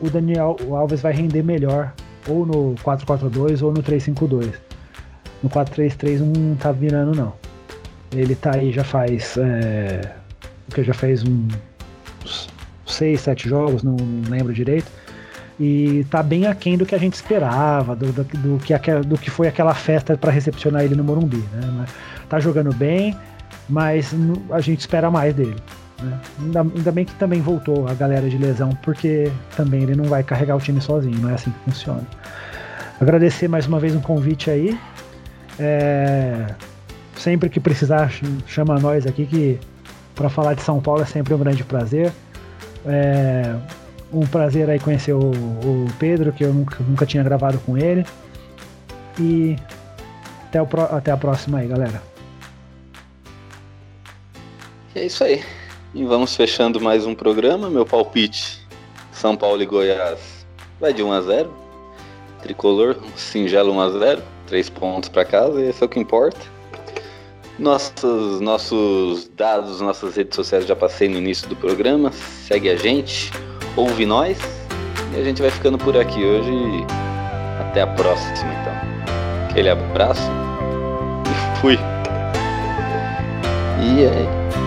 o Daniel Alves vai render melhor ou no 4-4-2 ou no 3-5-2. No 4-3-3 não tá virando, não. Ele tá aí já faz. É, que já fez uns 6, 7 jogos, não lembro direito. E tá bem aquém do que a gente esperava, do, do, do que, do que foi aquela festa para recepcionar ele no Morumbi. Né? Tá jogando bem, mas a gente espera mais dele. né? Ainda, ainda bem que também voltou a galera de lesão, porque também ele não vai carregar o time sozinho, não é assim que funciona. Agradecer mais uma vez um convite aí. É, sempre que precisar, ch- chama nós aqui que para falar de São Paulo é sempre um grande prazer. É, um prazer aí conhecer o, o Pedro, que eu nunca, nunca tinha gravado com ele. E até, o, até a próxima aí, galera. É isso aí. E vamos fechando mais um programa. Meu palpite: São Paulo e Goiás vai de 1 a 0. Tricolor, singelo 1 a 0. Três pontos para casa, e esse é o que importa. Nossos, nossos dados, nossas redes sociais já passei no início do programa. Segue a gente, ouve nós. E a gente vai ficando por aqui hoje. Até a próxima, então. Aquele abraço e fui. E aí?